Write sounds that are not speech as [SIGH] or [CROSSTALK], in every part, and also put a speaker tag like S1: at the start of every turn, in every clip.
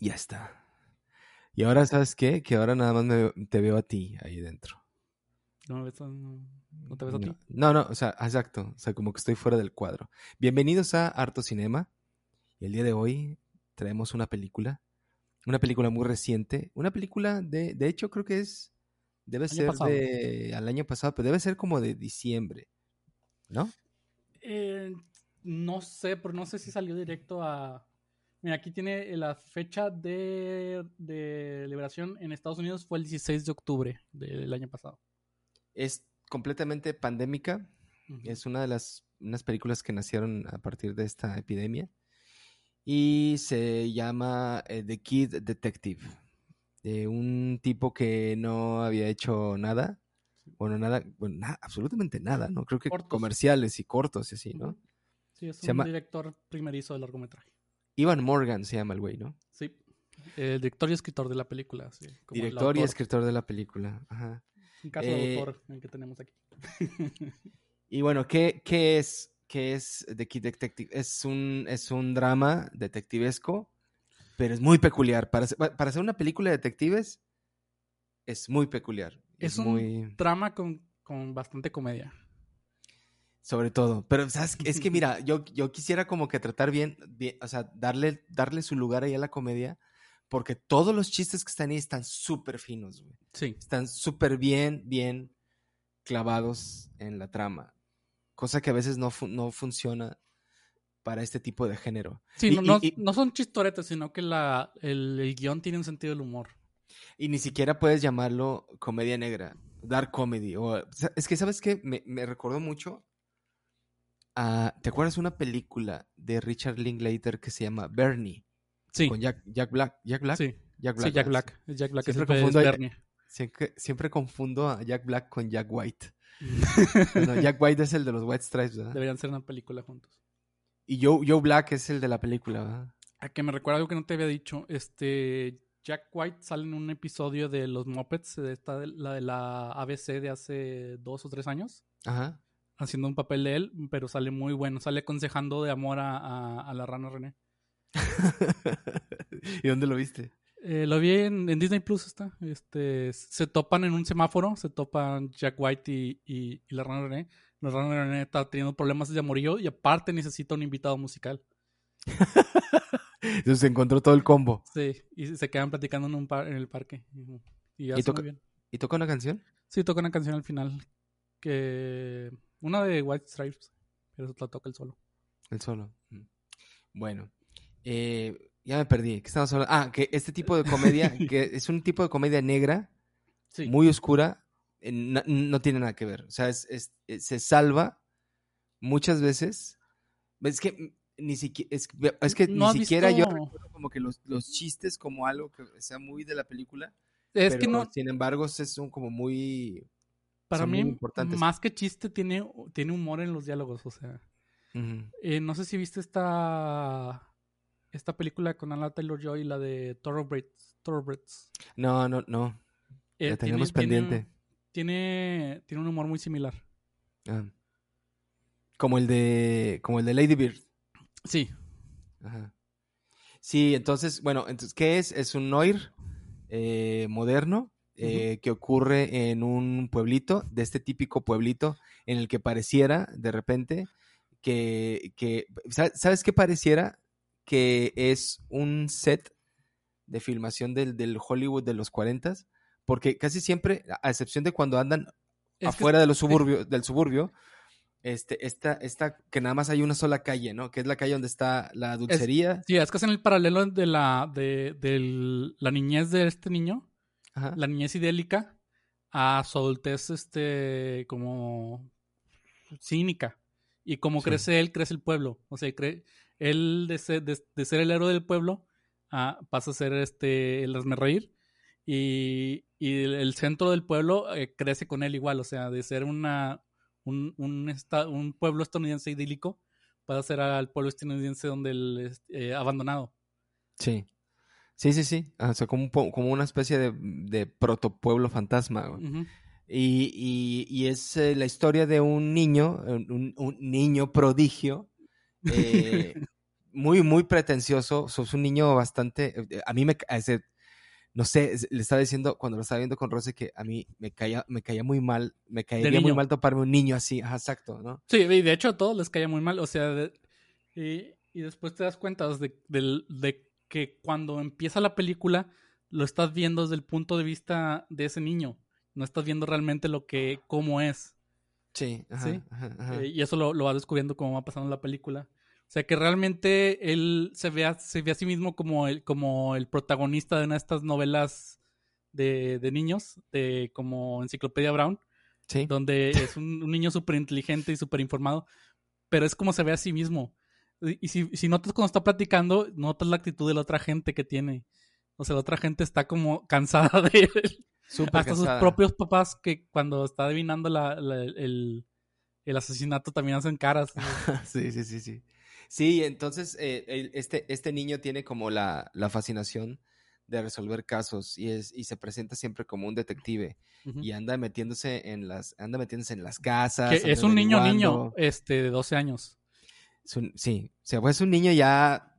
S1: Ya está. Y ahora, ¿sabes qué? Que ahora nada más me- te veo a ti ahí dentro.
S2: ¿No, no, no te ves a ti?
S1: No, no, o sea, exacto. O sea, como que estoy fuera del cuadro. Bienvenidos a Harto Cinema. El día de hoy traemos una película. Una película muy reciente. Una película de, de hecho, creo que es. Debe
S2: Año
S1: ser
S2: pasado.
S1: de. al año pasado, pero debe ser como de diciembre. ¿No?
S2: Eh, no sé, pero no sé si salió directo a... Mira, aquí tiene la fecha de, de liberación en Estados Unidos fue el 16 de octubre del año pasado.
S1: Es completamente pandémica. Es una de las unas películas que nacieron a partir de esta epidemia. Y se llama eh, The Kid Detective. De un tipo que no había hecho nada. Bueno, nada, bueno, absolutamente nada, ¿no? Creo que
S2: Cortos.
S1: comerciales y cortos y así, ¿no?
S2: Sí, es
S1: Se
S2: un
S1: llama-
S2: director primerizo de largometraje.
S1: Ivan Morgan se llama el güey, ¿no?
S2: Sí. El director y escritor de la película. sí, como
S1: Director y escritor de la película. Ajá.
S2: Un caso de
S1: Eh,
S2: autor el que tenemos aquí. [LAUGHS]
S1: Y bueno, ¿qué, qué es, qué es The Kid Detective? Es un, es un drama detectivesco, pero es muy peculiar. Para, para hacer una película de detectives, es muy peculiar. Es,
S2: Es un
S1: muy...
S2: Trama con, con bastante comedia.
S1: Sobre todo. Pero, ¿sabes? Es que [LAUGHS] mira, yo, yo quisiera como que tratar bien, bien, o sea, darle, darle su lugar ahí a la comedia, porque todos los chistes que están ahí están súper finos, güey.
S2: Sí.
S1: Están súper bien, bien clavados en la trama. Cosa que a veces no, fu- no funciona para este tipo de género.
S2: Sí,
S1: Y-
S2: no,
S1: y-
S2: no,
S1: y-
S2: no son chistoretes, sino que la, el, el guion tiene un sentido del humor.
S1: Y ni siquiera puedes llamarlo comedia negra, dark comedy. O, es que, ¿sabes qué? Me, me recordó mucho a... ¿Te acuerdas una película de Richard Linklater que se llama Bernie?
S2: Sí.
S1: Con Jack, Jack Black. Jack Black.
S2: Sí,
S1: Jack
S2: sí, Jack
S1: ¿verdad?
S2: Black. Es Jack Black
S1: Siempre confundo
S2: es
S1: a-
S2: Bernie.
S1: Siempre, siempre confundo a Jack Black con Jack White. [LAUGHS] Jack White es el de los White Stripes, ¿verdad?
S2: Deberían ser una película juntos.
S1: Y Joe, Joe Black es el de la película, ¿verdad?
S2: A que me recuerda algo que no te había dicho. Este Jack White sale en un episodio de los Muppets, de esta, la de la ABC de hace dos o tres años,
S1: Ajá.
S2: Haciendo un papel de él, pero sale muy bueno. Sale aconsejando de amor a, a- a la rana René. [LAUGHS]
S1: ¿Y dónde lo viste?
S2: Eh, lo vi en, en Disney Plus está. Este, se topan en un semáforo, se topan Jack White y, y- y la rana René. La rana René está teniendo problemas de amorío y aparte necesita un invitado musical.
S1: Entonces se encontró todo el combo.
S2: Sí, y se quedan platicando en, un par- en el parque. Y, y
S1: toca-. ¿Y toca una canción?
S2: Sí, toca una canción al final. Que. Una de White Stripes. Pero la toca el solo.
S1: El solo. Bueno. eh, ya me perdí. ¿Qué estamos hablando? Ah, que este tipo de comedia, [LAUGHS] que es un tipo de comedia negra,
S2: Sí.
S1: muy oscura, eh, no, no tiene nada que ver. O sea, es, es- eh, se salva muchas veces. Es que ni siquiera, es, es que
S2: ¿No
S1: ni siquiera yo
S2: visto-
S1: recuerdo como que los, los chistes como algo que sea muy de la película.
S2: es
S1: pero,
S2: que no.
S1: sin embargo, es- son como muy...
S2: Para
S1: son
S2: mí, más que chiste, tiene, tiene humor en los diálogos. O sea. Eh, no sé si viste esta. Esta película con Anna Taylor Joy, la de Thoroughbreds. Thoroughbreds.
S1: No, no, no.
S2: Eh,
S1: La tenemos
S2: tiene-
S1: pendiente.
S2: Tiene, tiene un humor muy similar.
S1: Ah. Como el de. Como el de Lady Bird.
S2: Sí.
S1: Ajá. Sí, entonces, bueno, entonces, ¿qué es? Es un noir eh, moderno eh, que ocurre en un pueblito, de este típico pueblito en el que pareciera, de repente, que, que ¿sa- ¿sabes qué pareciera? Que es un set de filmación del, del Hollywood de los 40 porque casi siempre, a excepción de cuando andan
S2: Es que-
S1: afuera de los suburbios, del suburbio, este, esta, esta, que nada más hay una sola calle, ¿no? Que es la calle donde está la dulcería.
S2: Sí, es que hacen el paralelo de la, de, del- la niñez de este niño,
S1: Ajá.
S2: la niñez idélica, a su adultez, este, como cínica. Y como
S1: Sí.
S2: crece él, crece el pueblo. O sea, cre- él de ser, de, de ser el héroe del pueblo, ah, pasa a ser este, el reír. Y, y el, el centro del pueblo eh, crece con él igual. O sea, de ser una, un, un, un pueblo estadounidense idílico, pasa a ser al pueblo estadounidense donde él es eh, abandonado.
S1: Sí. Sí, sí, sí. Ah, O sea, como, como una especie de, de protopueblo fantasma. güey. Y, y- y es eh, la historia de un niño, un, un niño prodigio, eh, [LAUGHS] muy, muy pretencioso. Sos un niño bastante. eh, A mí me. ese- no sé, le estaba diciendo cuando lo estaba viendo con Rose que a mí me caía, me caía muy mal. Me caería muy mal toparme un niño así. Ajá, exacto, ¿no?
S2: Sí, y de hecho a todos les caía muy mal. O sea, de- y, y después te das cuenta de que cuando empieza la película lo estás viendo desde el punto de vista de ese niño. No estás viendo realmente lo que, cómo es.
S1: Sí, ajá,
S2: Sí.
S1: ajá, ajá.
S2: Eh, y eso lo, lo vas descubriendo como va pasando la película. O sea que realmente él se ve a, se ve a sí mismo como el, como el protagonista de una de estas novelas de, de niños, de como Enciclopedia Brown,
S1: Sí.
S2: donde es un, un niño súper inteligente y súper informado, pero es como se ve a sí mismo. Y, si, si notas cuando está platicando, notas la actitud de la otra gente que tiene. O sea, la otra gente está como cansada [LAUGHS] de él.
S1: Súper
S2: Hasta sus propios papás que cuando está adivinando la- la- el, el asesinato también hacen caras. [LAUGHS]
S1: Sí, sí, sí, sí. Sí, entonces eh, este, este niño tiene como la, la fascinación de resolver casos y es y se presenta siempre como un detective y anda metiéndose en las anda metiéndose en las casas.
S2: Que es un niño niño, este, de 12 años.
S1: Un- sí, o sea, pues es un niño ya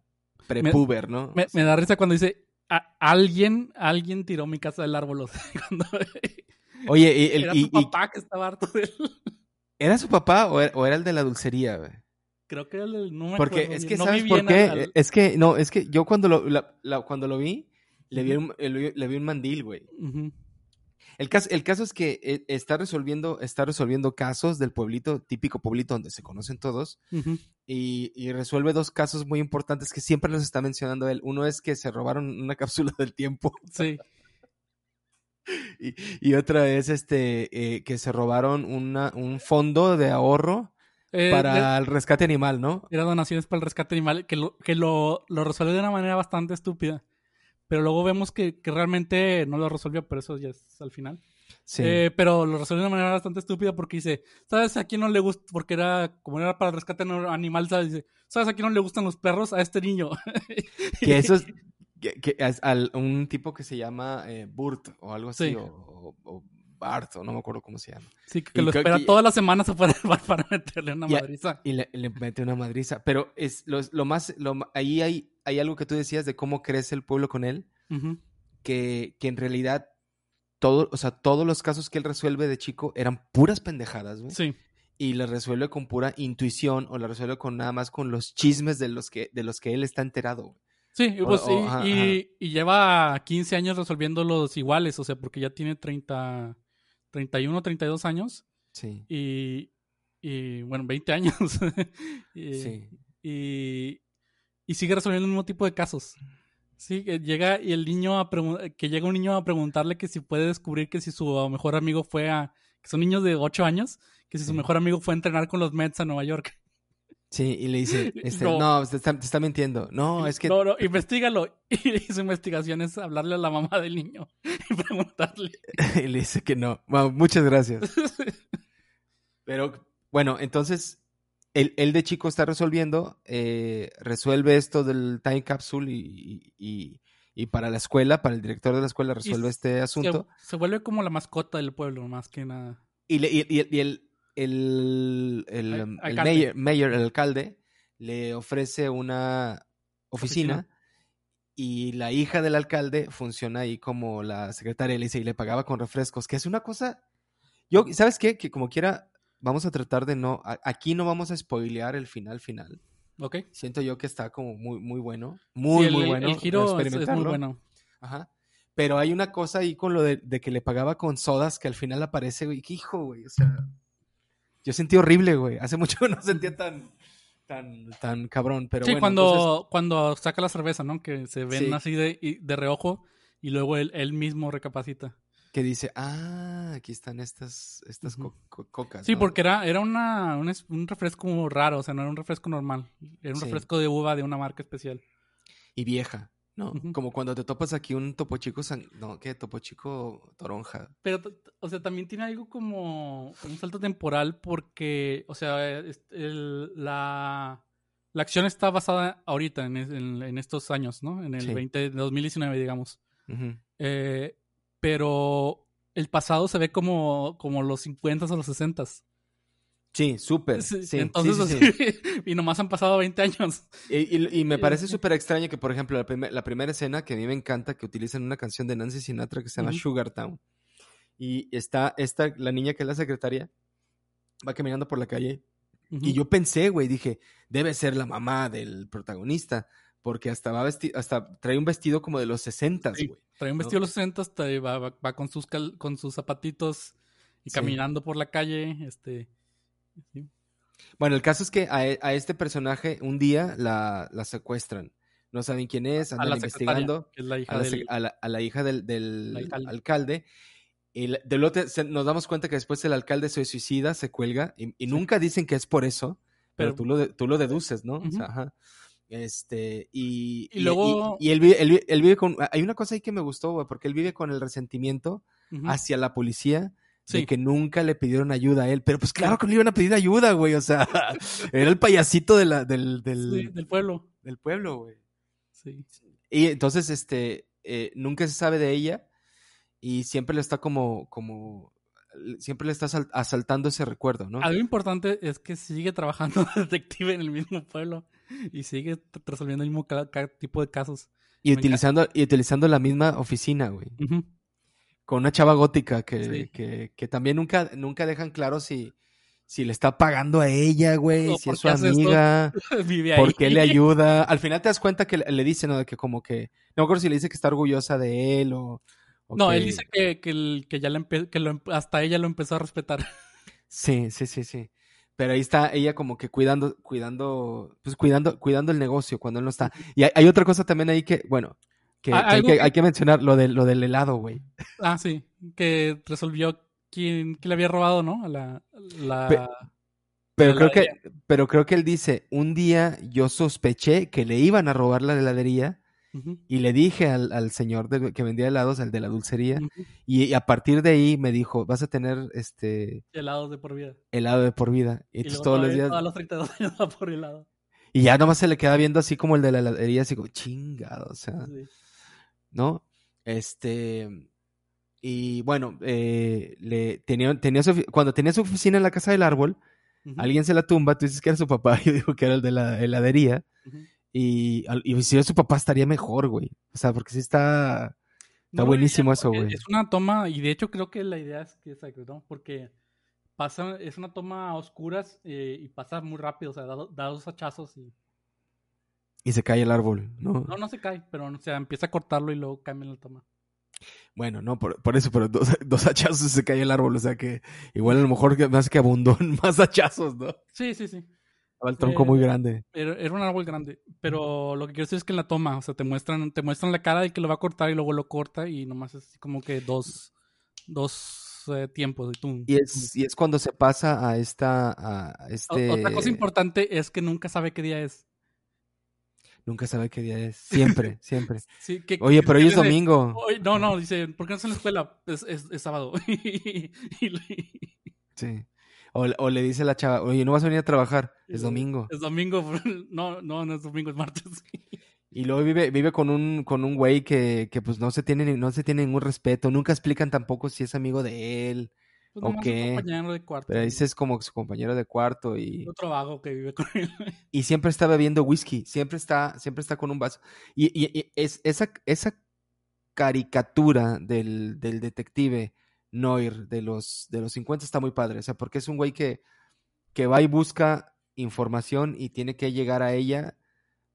S1: prepuber, ¿no?
S2: Me, me da risa cuando dice, "A- alguien, alguien tiró mi casa del árbol. o sea, [LAUGHS] cuando [LAUGHS]
S1: Oye, y, el-
S2: era
S1: y-
S2: su
S1: y-
S2: papá que estaba harto de él. [LAUGHS]
S1: ¿era su papá o era, o era el de la dulcería? güey?
S2: Creo que era el, no me
S1: Porque
S2: acuerdo
S1: es que,
S2: no
S1: ¿sabes por qué?
S2: al-
S1: Es que, no, es que yo cuando lo, la- la- cuando lo vi, le vi, un, le, le vi un mandil, güey.
S2: Ujú.
S1: El caso, el caso es que eh, está resolviendo, está resolviendo casos del pueblito, típico pueblito donde se conocen todos, y, y resuelve dos casos muy importantes que siempre los está mencionando él. Uno es que se robaron una [LAUGHS] cápsula del tiempo,
S2: Sí.
S1: y, y otra es este eh, que se robaron una, un fondo de ahorro
S2: Eh,
S1: para
S2: de-
S1: el rescate animal, ¿no?
S2: era donaciones para el rescate animal, que lo, que lo, lo resuelve de una manera bastante estúpida. Pero luego vemos que, que realmente no lo resolvió, pero eso ya es al final.
S1: Sí.
S2: Eh, pero lo resuelve de una manera bastante estúpida porque dice, ¿sabes a quién no le gusta? Porque era, como era para rescate no- animal, ¿sabes? Dice, ¿sabes a quién no le gustan los perros? A este niño. [LAUGHS]
S1: que eso es, [LAUGHS] que, que es al- un tipo que se llama eh, Burt o algo así,
S2: Sí.
S1: o, o- o Bart, o no me acuerdo cómo se llama.
S2: Sí, que
S1: Y
S2: lo espera
S1: que-
S2: todas las semanas [LAUGHS] para, para meterle una madriza.
S1: Y le, le mete una madriza. Pero es lo, lo más, lo, ahí hay, hay algo que tú decías de cómo crece el pueblo con él, que, que en realidad todo, o sea, todos los casos que él resuelve de chico eran puras pendejadas, güey.
S2: Sí.
S1: Y las resuelve con pura intuición o la resuelve con nada más con los chismes de los que, de los que él está enterado. güey.
S2: Sí,
S1: O-
S2: pues,
S1: o-
S2: y,
S1: ajá,
S2: y- y lleva 15 años resolviéndolos iguales, o sea, porque ya tiene 30, 31, 32 años
S1: Sí.
S2: y, y bueno, 20 años. [LAUGHS] y,
S1: Sí.
S2: y, y sigue resolviendo el mismo tipo de casos. Sí, que llega y el niño a que llega un niño a preguntarle que si puede descubrir que si su mejor amigo fue a que son niños de 8 años, que si su mejor amigo fue a entrenar con los Mets a Nueva York. [LAUGHS]
S1: Sí, y le dice, [LAUGHS] este,
S2: No.
S1: no, te, está, te está mintiendo. No, es que
S2: No, no, investigalo. [LAUGHS] Y su investigación es hablarle a la mamá del niño y preguntarle.
S1: y le dice que no. Bueno, muchas gracias. Pero bueno, entonces él, él de chico está resolviendo, eh, resuelve esto del time capsule y, y- y para la escuela, para el director de la escuela resuelve este asunto.
S2: Se, se vuelve como la mascota del pueblo, más que nada.
S1: Y, le- y- y- el, el, el, um, el mayor, el alcalde, le ofrece una oficina,
S2: Oficina.
S1: y la hija del alcalde funciona ahí como la secretaria, le dice, y le pagaba con refrescos, que es una cosa... Yo, ¿sabes qué? Que como quiera, vamos a tratar de no... a- aquí no vamos a spoilear el final final.
S2: ¿Ok?
S1: Siento yo que está como muy, muy bueno. Muy,
S2: Sí, el,
S1: muy bueno.
S2: El giro es- es, muy bueno.
S1: Ajá. Pero hay una cosa ahí con lo de, de que le pagaba con sodas que al final aparece, güey. ¿Qué hijo, güey? O sea, yo sentí horrible, güey. Hace [LAUGHS] mucho que no sentía tan, tan, tan cabrón. Pero
S2: sí,
S1: bueno,
S2: cuando,
S1: entonces-
S2: cuando saca la cerveza, ¿no? Que se ven
S1: Sí.
S2: así de, de reojo y luego él, él mismo recapacita.
S1: Que dice, ah, aquí están estas, estas
S2: Ujú.
S1: co- co- cocas.
S2: Sí,
S1: ¿no?
S2: porque era, era una, un, un refresco raro, o sea, no era un refresco normal. Era un
S1: Sí.
S2: refresco de uva de una marca especial.
S1: Y vieja, ¿no? Como cuando te topas aquí un topo chico, san- no, ¿qué? Topo chico toronja.
S2: Pero, o sea, también tiene algo como un salto temporal porque, o sea, el- la, la acción está basada ahorita, en, en- en estos años, ¿no? En el
S1: Sí.
S2: 20, 2019, digamos.
S1: Ujú.
S2: Eh, pero el pasado se ve como, como los 50 o los 60.
S1: Sí, súper.
S2: Sí,
S1: Sí,
S2: Entonces,
S1: sí,
S2: así- [LAUGHS] y nomás han pasado 20 años.
S1: Y, y- y me parece súper extraño que, por ejemplo, la, primer- la primera escena que a mí me encanta, que utilizan una canción de Nancy Sinatra que se llama
S2: Ujú.
S1: Sugar Town. Y está esta, la niña que es la secretaria, va caminando por la calle. Y yo pensé, güey, dije, debe ser la mamá del protagonista, porque hasta va vesti- hasta trae un vestido como de los 60,
S2: Sí.
S1: güey.
S2: Trae un
S1: ¿no?
S2: vestido de los 60, hasta ahí va, va- va con, sus cal- con sus zapatitos y
S1: Sí.
S2: caminando por la calle. Este, sí.
S1: Bueno, el caso es que a, e- a este personaje un día la, la secuestran. No saben quién es,
S2: a
S1: andan
S2: la
S1: investigando.
S2: que es la hija
S1: a la,
S2: del...
S1: sec- a la- a la hija del,
S2: alcalde.
S1: alcalde. Y la- del otro- se- nos damos cuenta que después el alcalde se suicida, se cuelga, y, nunca dicen que es por eso, pero,
S2: Pero-
S1: tú, lo de- tú lo deduces, ¿no? O sea, ajá. Este, y,
S2: Y luego-
S1: y, y él, vive, él vi- él vive con. Hay una cosa ahí que me gustó, güey, porque él vive con el resentimiento hacia la policía de
S2: Sí.
S1: que nunca le pidieron ayuda a él. Pero pues claro que no le iban a pedir ayuda, güey. O sea, [LAUGHS] era el payasito de la, del, del,
S2: Sí, del pueblo.
S1: del pueblo, güey.
S2: Sí.
S1: Y entonces, este, eh, nunca se sabe de ella y siempre le está como, como, siempre le está asal- asaltando ese recuerdo, ¿no?
S2: Algo importante es que sigue trabajando de [LAUGHS] detective en el mismo pueblo [LAUGHS] y sigue resolviendo el mismo tipo de casos.
S1: Y utilizando, y utilizando la misma oficina, güey. Con una chava gótica que,
S2: Sí.
S1: que, que también nunca, nunca dejan claro si, si le está pagando a ella, güey, si es su amiga. [LAUGHS]
S2: Vive ahí.
S1: ¿Por qué le ayuda? Al final te das cuenta que le, le dice, ¿no? De que como que, no me acuerdo si le dice que está orgullosa de él o... o
S2: No,
S1: que-
S2: él dice que, que, el- que ya le empe- que lo hasta ella lo empezó a respetar.
S1: Sí, sí, sí, sí. Pero ahí está ella como que cuidando, cuidando, pues cuidando, cuidando el negocio cuando él no está. Y hay, hay otra cosa también ahí que, bueno, que, que hay, que,
S2: que-
S1: hay que mencionar, lo, de, lo del helado, güey.
S2: Ah, sí, que resolvió quién, quién le había robado, ¿no? A la, la...
S1: Pe- Pero creo que, pero creo que él dice, un día yo sospeché que le iban a robar la heladería Y le dije al, al señor de- que vendía helados, al de la dulcería, y, y a partir de ahí me dijo, vas a tener este
S2: helados de por vida.
S1: helado de por vida. Y,
S2: Y
S1: entonces todos los días,
S2: todos los 32 años va por helado.
S1: y ya nomás se le queda viendo así como el de la heladería, así como chingado, o sea.
S2: Sí.
S1: ¿no? Este, y bueno, eh, le, tenía, tenía su cuando tenía su oficina en la casa del árbol, alguien se la tumba, tú dices que era su papá, [LAUGHS] yo digo que era el de la heladería,
S2: ujú.
S1: Y, si era su papá estaría mejor, güey. O sea, porque sí está, está
S2: No,
S1: buenísimo eso, güey.
S2: Es una toma, y de hecho creo que la idea es que es ¿no? Porque pasa, es una toma a oscuras eh, y pasa muy rápido, o sea, da, da dos hachazos y...
S1: Y se cae el árbol, ¿no?
S2: No, no se cae, pero o sea, empieza a cortarlo y luego cambia la toma.
S1: Bueno, no, por, por eso, pero dos, [LAUGHS] dos hachazos y se cae el árbol, o sea que igual a lo mejor más que abundó en [LAUGHS] más hachazos, ¿no?
S2: Sí, sí, sí.
S1: Estaba el tronco
S2: Eh,
S1: muy grande.
S2: Era, era un árbol grande, pero lo que quiero decir es que en la toma, o sea, te muestran, te muestran la cara de que lo va a cortar y luego lo corta y nomás es así como que dos, dos eh, tiempos. Y, tum,
S1: Y es, y es cuando se pasa a esta, a
S2: tum.
S1: este...
S2: Otra cosa importante es que nunca sabe qué día es.
S1: Nunca sabe qué día es. Siempre, [LAUGHS] siempre.
S2: Sí, que-
S1: Oye, pero hoy es domingo.
S2: "Hoy- no, no, dice, ¿por qué no estás en la escuela? Es, es, es sábado. [LAUGHS]
S1: Sí. O, o le dice la chava, oye, no vas a venir a trabajar, es domingo.
S2: Es domingo. [LAUGHS] No, no, no es domingo, es martes. [LAUGHS]
S1: Y luego vive, vive con un, con un güey que, que pues no se tiene, no se tiene ningún respeto, nunca explican tampoco si es amigo de él,
S2: Pues
S1: Ok.
S2: un compañero de cuarto.
S1: pero como su compañero de cuarto y,
S2: Otro vago que vive con él.
S1: y siempre está bebiendo whisky, siempre está, siempre está con un vaso. Y, y- y es, esa, esa caricatura del, del detective Noir de los, de los 50 está muy padre, o sea, porque es un güey que, que va y busca información y tiene que llegar a ella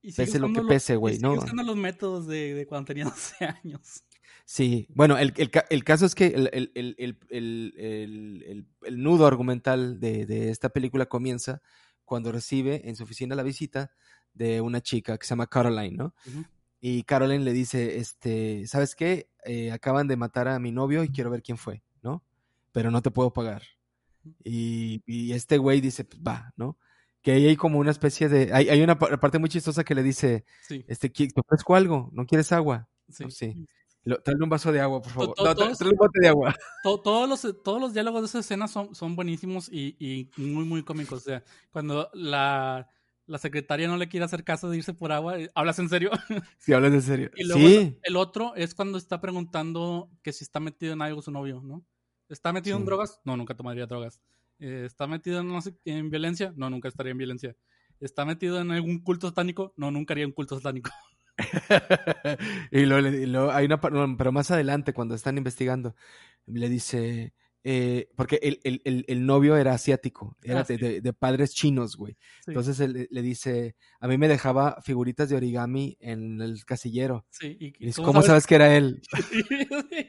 S2: Y
S1: Pese lo que pese, güey, ¿no?
S2: usando los métodos de, de cuando tenía [LAUGHS] 12 años.
S1: Sí, bueno, el, el el caso es que el, el- nudo argumental de, de esta película comienza cuando recibe en su oficina la visita de una chica que se llama Caroline, ¿no? Y Caroline le dice, este, ¿sabes qué? Eh, acaban de matar a mi novio y quiero ver quién fue, ¿no? Pero no te puedo pagar. Y, y este güey dice, pues va, ¿no? Que ahí hay como una especie de... Hay, hay una pa- parte muy chistosa que le dice,
S2: Sí,
S1: este, ¿qui- ¿te ofrezco algo? ¿No quieres agua?
S2: sí.
S1: No, sí. Lo- un vaso de agua, por favor.
S2: to-
S1: No,
S2: todos-
S1: un bote de agua. [LAUGHS]
S2: To- todos, los, todos los diálogos de esa escena son, son buenísimos y, y muy, muy cómicos. O sea, cuando la, la secretaria no le quiere hacer caso de irse por agua, eh, ¿hablas en serio? [LAUGHS]
S1: Si hablas en serio.
S2: Y luego
S1: Sí.
S2: el otro es cuando está preguntando que si está metido en algo su novio, ¿no? ¿Está metido en
S1: Sí.
S2: drogas? No, nunca tomaría drogas. Eh, ¿Está metido en, no sé, en violencia? No, nunca estaría en violencia. ¿Está metido en algún culto satánico? No, nunca haría un culto satánico. [LAUGHS] [LAUGHS]
S1: y luego, le- y luego hay una, pero más adelante, cuando están investigando, le dice, eh, porque el, el- el- el novio era asiático, era
S2: Ah,
S1: de,
S2: sí.
S1: de- de padres chinos, güey.
S2: Sí,
S1: Entonces él le dice, a mí me dejaba figuritas de origami en el casillero.
S2: sí, y,
S1: Y dice, ¿cómo sabes que era él? [LAUGHS]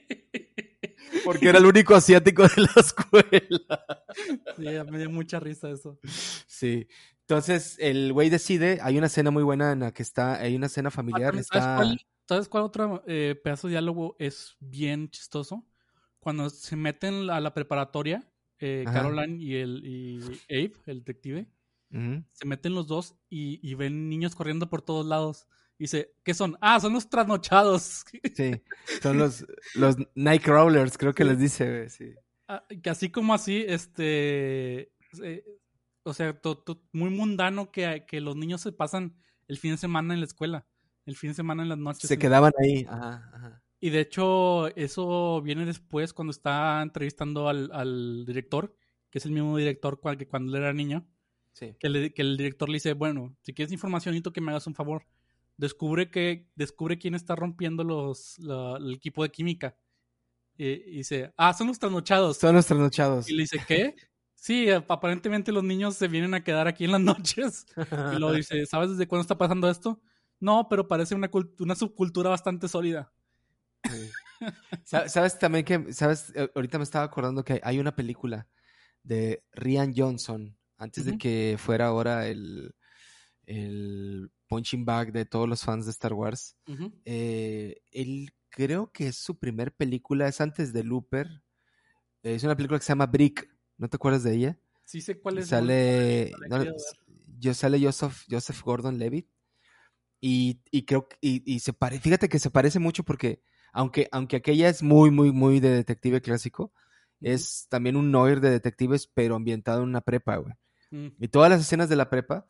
S1: Porque era el único asiático de la escuela.
S2: Sí, me dio mucha risa eso.
S1: Sí. Entonces el güey decide, hay una escena muy buena en la que está, hay una escena
S2: Ah,
S1: familiar,
S2: ¿Sabes
S1: está...
S2: cuál, ¿sabes cuál otro eh, pedazo de diálogo es bien chistoso? Cuando se meten a la preparatoria, eh. Caroline y, el, y Abe, el detective, se meten los dos y, y ven niños corriendo por todos lados. Dice, ¿qué son? Ah, son los trasnochados.
S1: Sí, [LAUGHS] son los, los Nightcrawlers, creo que les dice, sí.
S2: Ah, que así como así, este, eh, o sea, to- to- muy mundano que, que los niños se pasan el fin de semana en la escuela, el fin de semana en las noches.
S1: Se quedaban ahí. Ajá, ajá.
S2: Y de hecho, eso viene después cuando está entrevistando al, al director, que es el mismo director cual que cuando él era niño,
S1: Sí.
S2: que, le- que el director le dice, bueno, si quieres información, necesito que me hagas un favor. Descubre que, descubre quién está rompiendo los, la- el equipo de química. Y, y dice, ah, son los trasnochados.
S1: Son los trasnochados.
S2: Y le dice, ¿qué? Sí, ap- aparentemente los niños se vienen a quedar aquí en las noches. Y luego [LAUGHS] dice, ¿sabes desde cuándo está pasando esto? No, pero parece una, una subcultura bastante sólida.
S1: ¿Sabes también que, sabes, Eh, ahorita me estaba acordando que hay una película de Rian Johnson, antes de que fuera ahora el, el punching bag de todos los fans de Star Wars. Eh, él creo que es su primer película, es antes de Looper. Es una película que se llama Brick, ¿no te acuerdas de ella?
S2: Sí sé cuál es.
S1: sale,
S2: no
S1: yo sale Joseph, Joseph Gordon Levitt y, y creo y se pare, fíjate que se parece mucho porque aunque, aunque aquella es muy, muy, muy de detective clásico, es también un noir de detectives, pero ambientado en una prepa, güey.
S2: Mm,
S1: Y todas las escenas de la prepa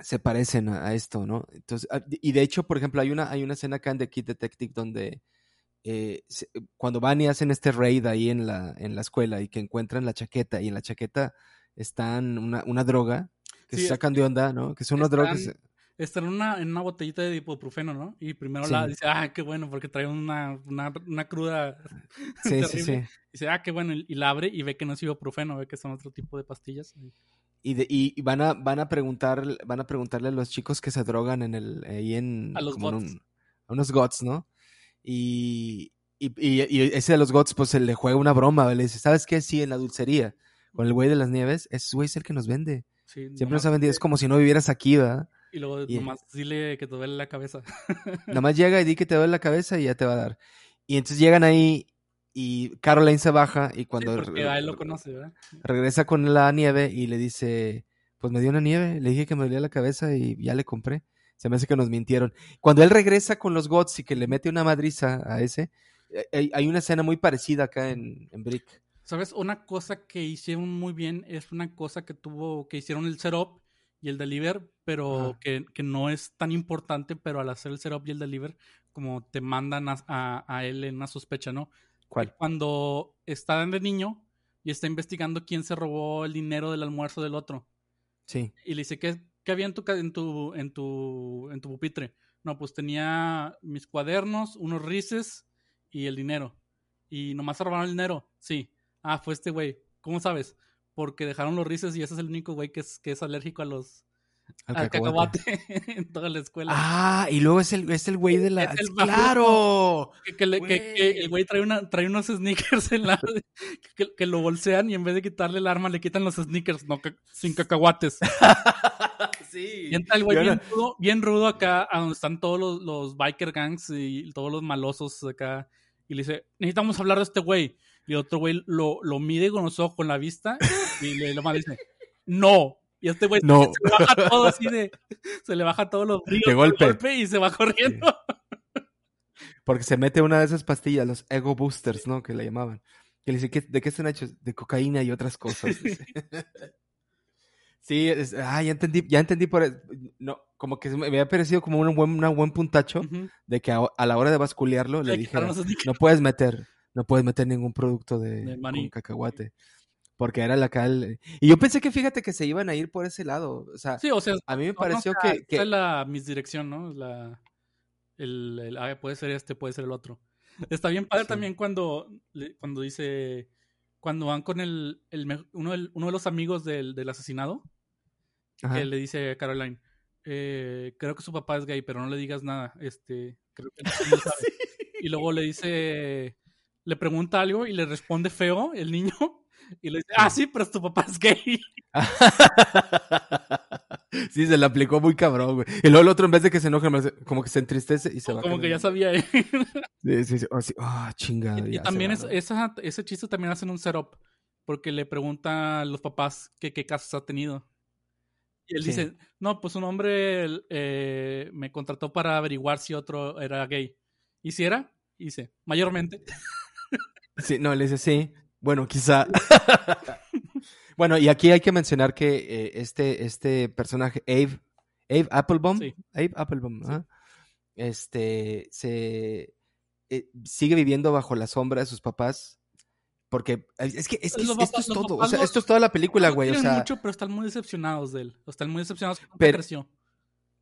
S1: se parecen a, a esto, ¿no? Entonces, ah, y de hecho, por ejemplo, hay una, hay una escena acá en The Kid Detective donde eh, se- cuando van y hacen este raid ahí en la, en la escuela y que encuentran la chaqueta y en la chaqueta están una, una droga que
S2: Sí,
S1: se sacan de onda, ¿no? Que son unas drogas.
S2: Está en una, en una botellita de ibuprofeno, ¿no? Y primero
S1: Sí.
S2: la dice, ah, qué bueno, porque trae una, una, una cruda.
S1: Sí, sí, sí.
S2: Dice, ah, qué bueno. Y la abre y ve que no es ibuprofeno, ve que son otro tipo de pastillas. Y-
S1: de- y- van a van a preguntar van a preguntarle a los chicos que se drogan en el ahí en
S2: A los gots.
S1: un- a unos gots, ¿no? Y, y, y- ese de los gots pues se le juega una broma, le dice, ¿sabes qué? Sí, en la dulcería con el güey de las nieves, ese güey es el que nos vende.
S2: sí,
S1: Siempre nos ha vendido, es como si no vivieras aquí, ¿verdad?
S2: Y luego
S1: y-
S2: nomás dile que te duele la cabeza. [LAUGHS]
S1: Nada más llega y di que te duele la cabeza y ya te va a dar. Y entonces llegan ahí y Caroline se baja y cuando
S2: Sí, porque
S1: re-
S2: a él lo conoce, ¿verdad?
S1: regresa con la nieve y le dice, pues me dio una nieve, le dije que me dolía la cabeza y ya le compré. Se me hace que nos mintieron. Cuando él regresa con los gots y que le mete una madriza a ese, eh, hay, hay una escena muy parecida acá en, en Brick.
S2: ¿Sabes? Una cosa que hicieron muy bien es una cosa que tuvo, que hicieron el setup y el deliver, pero que, que no es tan importante, pero al hacer el setup y el deliver, como te mandan a, a- a él en una sospecha, ¿no?
S1: ¿Cuál?
S2: Cuando está de niño y está investigando quién se robó el dinero del almuerzo del otro.
S1: Sí.
S2: Y le dice, ¿qué, qué había en tu, en, tu, en, tu, en tu pupitre? No, pues tenía mis cuadernos, unos rices y el dinero. Y nomás se robaron el dinero. Sí. Ah, fue este güey. ¿Cómo sabes? Porque dejaron los rices y ese es el único güey que es, que es alérgico a los
S1: Al
S2: al
S1: cacahuate.
S2: cacahuate [LAUGHS] en toda la escuela.
S1: Ah, y luego es el, es el güey de la...
S2: Es el
S1: ¡Claro!
S2: Que, que le- que- que el güey trae, una, trae unos sneakers en la, [LAUGHS] que, que lo bolsean y en vez de quitarle el arma le quitan los sneakers, no, sin cacahuates. [LAUGHS]
S1: sí.
S2: Y entra el güey bien rudo, bien rudo acá, a donde están todos los, los biker gangs y todos los malosos acá. Y le dice, necesitamos hablar de este güey. Y otro güey lo, lo mide con los ojos, con la vista, y le lo dice, no. Y este güey
S1: No.
S2: se le baja todo así de, se le baja todos los brillos
S1: De
S2: del
S1: golpe.
S2: y se va corriendo.
S1: Porque se mete una de esas pastillas, los Ego Boosters, ¿no? Que le llamaban. Y le dice, ¿qué- ¿de qué están hechos? De cocaína y otras cosas. [LAUGHS] sí, es- ah, ya entendí, ya entendí por no, como que me había parecido como un buen, una buen puntacho de que a, a la hora de basculearlo le dije, no puedes meter, no puedes meter ningún producto de,
S2: De
S1: con
S2: maní.
S1: cacahuate. Porque era la el- Y yo pensé que fíjate que se iban a ir por ese lado. O sea,
S2: Sí, o sea,
S1: a mí me
S2: no,
S1: pareció que, que-
S2: esta es la misdirección, ¿no? La, el, el- ah, puede ser este, puede ser el otro. [LAUGHS] Está bien padre
S1: Sí.
S2: también cuando, cuando dice, cuando van con el, el uno, uno de los amigos del, del asesinado,
S1: Ajá.
S2: que le dice a Caroline, eh, creo que su papá es gay, pero no le digas nada, este, creo que no [LAUGHS] sabe". Y luego le dice, le pregunta algo y le responde feo el niño, [LAUGHS] y le dice, ah, sí, pero tu papá es gay. [LAUGHS]
S1: sí, se le aplicó muy cabrón, güey. Y luego el otro, en vez de que se enoje, como que se entristece y se va.
S2: Como que ya sabía él. [LAUGHS]
S1: Sí, sí, sí. Ah, chingada.
S2: Y, también ese chiste también hacen un setup, porque le pregunta a los papás que qué casos ha tenido. Y él
S1: Sí.
S2: dice, no, pues un hombre eh, me contrató para averiguar si otro era gay. ¿Y si era? Y dice, mayormente.
S1: Sí, no, le dice sí. Bueno, quizá. [LAUGHS] bueno, y aquí hay que mencionar que eh, este, este personaje, Abe, Abe Applebaum,
S2: Sí.
S1: Abe Applebaum, este, se eh, sigue viviendo bajo la sombra de sus papás. Porque es que, es que
S2: Los
S1: esto es todo. O sea, esto es toda la película, güey. O sea,
S2: mucho, pero están muy decepcionados de él. O están muy decepcionados
S1: Pero-
S2: creció.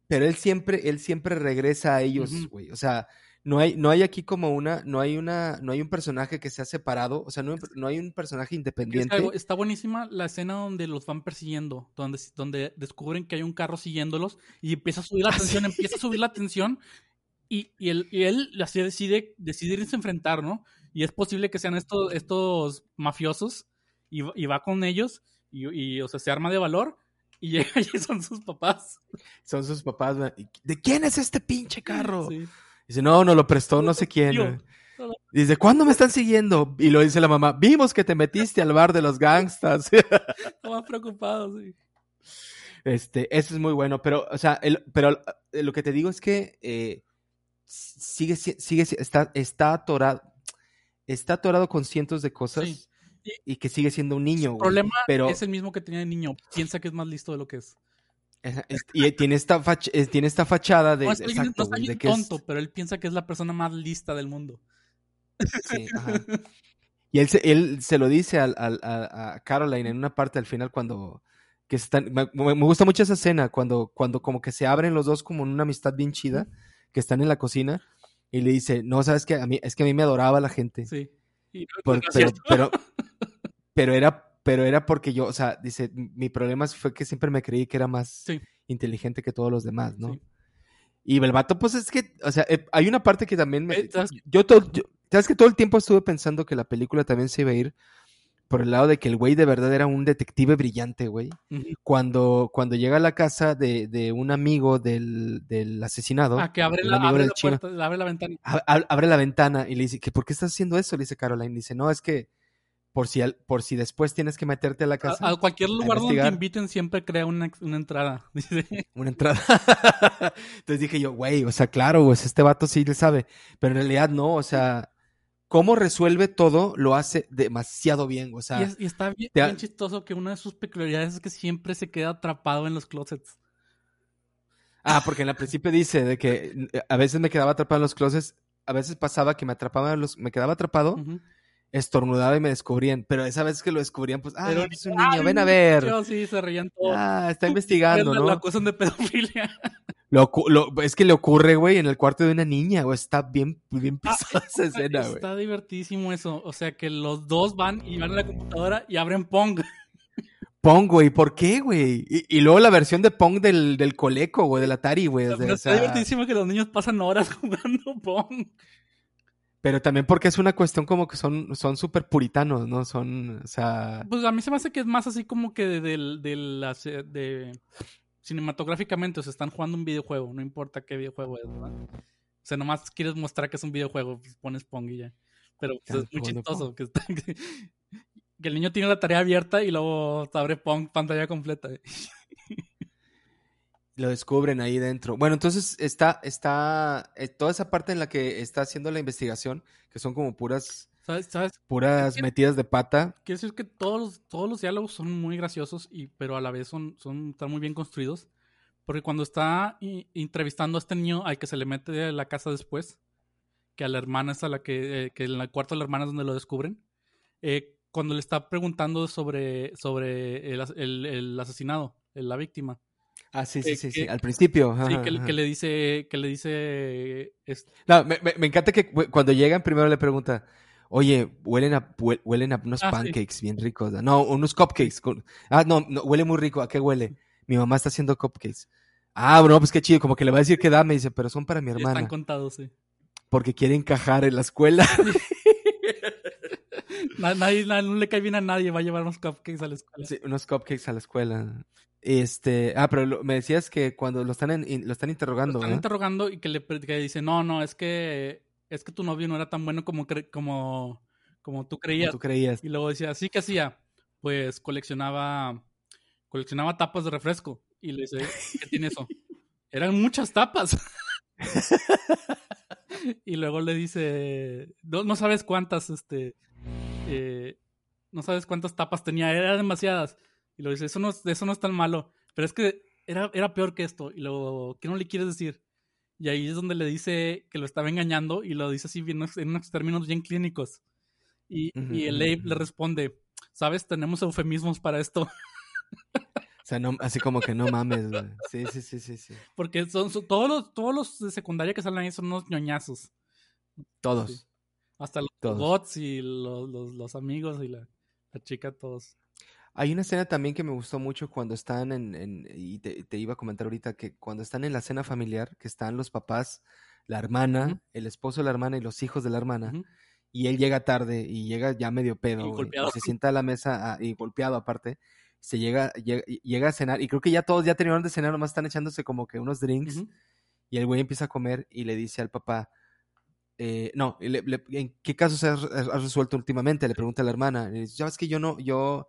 S1: pero él siempre, él siempre regresa a ellos, güey. O sea, no hay, no hay aquí como una, no hay una, no hay un personaje que se ha separado. O sea, no, hay- no hay un personaje independiente.
S2: está buenísima la escena donde los van persiguiendo, donde, donde descubren que hay un carro siguiéndolos y empieza a subir la
S1: Ah,
S2: tensión, empieza a subir la tensión y, y él, y él así decide, decide irse a enfrentar, ¿no? Y es posible que sean estos, estos mafiosos y, va- y va con ellos y, y, o sea, se arma de valor y [LAUGHS] llega y son sus papás.
S1: Son sus papás, güey. ¿Y ¿De quién es este pinche carro?
S2: Sí.
S1: Dice, no, no lo prestó no sé quién. Dice, ¿cuándo me están siguiendo? Y lo dice la mamá, vimos que te metiste al bar de los gangstas. [LAUGHS]
S2: Estaban preocupados, sí.
S1: Este, eso es muy bueno, pero, o sea, el- pero eh, lo que te digo es que eh, sigue, si- sigue, si- está, está atorado, está atorado con cientos de cosas
S2: Sí.
S1: y, que sigue siendo un niño,
S2: El problema
S1: pero-
S2: es el mismo que tenía de niño. Piensa que es más listo de lo que es.
S1: Es- Y tiene esta, eh, tiene esta fachada de,
S2: No es,
S1: exacto,
S2: no
S1: de que
S2: tonto, pero él piensa que es la persona más lista del mundo.
S1: Sí, ajá. Y él se, él se lo dice al- a, a Caroline en una parte al final cuando que están, me, me- gusta mucho esa escena cuando, cuando como que se abren los dos como en una amistad bien chida, que están en la cocina y le dice, no, sabes que a mí, es que a mí me adoraba la gente,
S2: Sí. Y- no
S1: pero, pero, pero era, pero era porque yo, o sea, dice, mi problema fue que siempre me creí que era más
S2: Sí.
S1: inteligente que todos los demás, ¿no?
S2: Sí.
S1: Y el vato, pues es que, o sea, eh, hay una parte que también me...
S2: Eh, ¿sabes?
S1: Yo, todo, yo- sabes que todo el tiempo estuve pensando que la película también se iba a ir por el lado de que el güey de verdad era un detective brillante, güey. Cuando, cuando llega a la casa de, de un amigo del, del asesinado,
S2: Ah, que abre la, abre la
S1: chino,
S2: puerta, abre la ventana.
S1: abre la ventana y le dice, que ¿por qué estás haciendo eso? Le dice Caroline. Dice, no, es que por si, al- por si después tienes que meterte a la casa,
S2: A, a cualquier lugar donde te inviten siempre crea una, una entrada. [LAUGHS]
S1: Una entrada. [LAUGHS] Entonces dije yo, güey, o sea, claro, pues este vato sí le sabe, pero en realidad no, o sea, cómo resuelve todo lo hace demasiado bien, o sea,
S2: y, es- y está bien,
S1: te
S2: bien chistoso que una de sus peculiaridades es que siempre se queda atrapado en los closets.
S1: ah, porque en el principio dice de que eh, a veces me quedaba atrapado en los closets, a veces pasaba que me atrapaba en los, me quedaba atrapado. Estornudaba y me descubrían, pero esa vez que lo descubrían, pues, ah, es un niño, ven a ver.
S2: Yo sí, se reían todos.
S1: Ah, está [LAUGHS] investigando, ¿no?
S2: la acusan de pedofilia. [LAUGHS]
S1: Lo es que le ocurre, güey, en el cuarto de una niña, güey. Está bien, bien
S2: Ah,
S1: pisada [LAUGHS] esa escena, güey.
S2: Está divertidísimo eso. O sea, que los dos van y van a la computadora y abren Pong.
S1: Pong, güey, ¿por qué, güey? Y, y luego la versión de Pong del, del Coleco, güey, del Atari, güey. o sea,
S2: Pero
S1: o
S2: está
S1: sea,
S2: divertidísimo que los niños pasan horas jugando Pong.
S1: Pero también porque es una cuestión como que son son súper puritanos, ¿no? Son, o sea,
S2: Pues a mí se me hace que es más así como que de, del- de la se- de cinematográficamente, o sea, están jugando un videojuego, no importa qué videojuego es, ¿verdad? O sea, nomás quieres mostrar que es un videojuego, pues pones Pong y ya. Pero pues, es muy chistoso que, está- que, [LAUGHS] que el niño tiene la tarea abierta y luego abre Pong pantalla completa. [LAUGHS]
S1: lo descubren ahí dentro. Bueno, entonces está, está, eh, toda esa parte en la que está haciendo la investigación, que son como puras,
S2: ¿Sabes? ¿Sabes?
S1: puras metidas de pata.
S2: Quiero decir que todos los, todos los diálogos son muy graciosos, y, pero a la vez son, son, están muy bien construidos. Porque cuando está entrevistando a este niño al que se le mete de la casa después, que a la hermana es a la que, eh, que en el cuarto de la hermana es donde lo descubren, eh, cuando le está preguntando sobre, sobre el, el, el asesinado, la víctima.
S1: Ah, sí, sí, sí, sí, al principio.
S2: sí, que, le dice, que le dice...
S1: No, me, me, encanta que cuando llegan primero le pregunta, oye, huelen a, huelen a unos ah, pancakes bien ricos. No, unos cupcakes. Ah, no, no, huele muy rico. ¿A qué huele? Mi mamá está haciendo cupcakes. Ah, bueno, pues qué chido. Como que le va a decir que dame. Dice, pero son para mi hermana.
S2: Están contados, sí.
S1: Porque quiere encajar en la escuela. [LAUGHS]
S2: nadie, no le cae bien a nadie. Va a llevar unos cupcakes a la escuela.
S1: Sí, unos cupcakes a la escuela. Este, ah, pero me decías que cuando lo están, lo están interrogando. Lo
S2: están interrogando y que le que dice, no, no, es que es que tu novio no era tan bueno como, como, como tú creías.
S1: tú creías.
S2: Y luego decía, sí que hacía, pues coleccionaba, coleccionaba tapas de refresco. Y le dice, ¿qué tiene eso? [LAUGHS] Eran muchas tapas. [LAUGHS] y luego le dice, no, no sabes cuántas, este, eh, no sabes cuántas tapas tenía, eran demasiadas. Y lo dice, eso no, eso no es tan malo. Pero es que era, era peor que esto. Y luego, ¿qué no le quieres decir? Y ahí es donde le dice que lo estaba engañando y lo dice así bien, en unos términos bien clínicos. Y, y el Abe le responde, ¿sabes? Tenemos eufemismos para esto.
S1: O sea, no, así como que no mames, Sí, sí, sí, sí, sí.
S2: Porque son, todos, los, todos los de secundaria que salen ahí son unos ñoñazos.
S1: Todos.
S2: Hasta los bots y los, los, amigos y la, la chica, todos.
S1: Hay una escena también que me gustó mucho cuando están en, en y te, iba a comentar ahorita, que cuando están en la cena familiar, que están los papás, la hermana, el esposo de la hermana y los hijos de la hermana, y él llega tarde y llega ya medio pedo, y, se sienta a la mesa ah, y golpeado aparte, se llega, llega, a cenar, y creo que ya todos ya terminaron de cenar, nomás están echándose como que unos drinks, y el güey empieza a comer y le dice al papá, eh, no, ¿en qué casos has, has, resuelto últimamente? Le pregunta a la hermana, y dice, ya ves que yo no, yo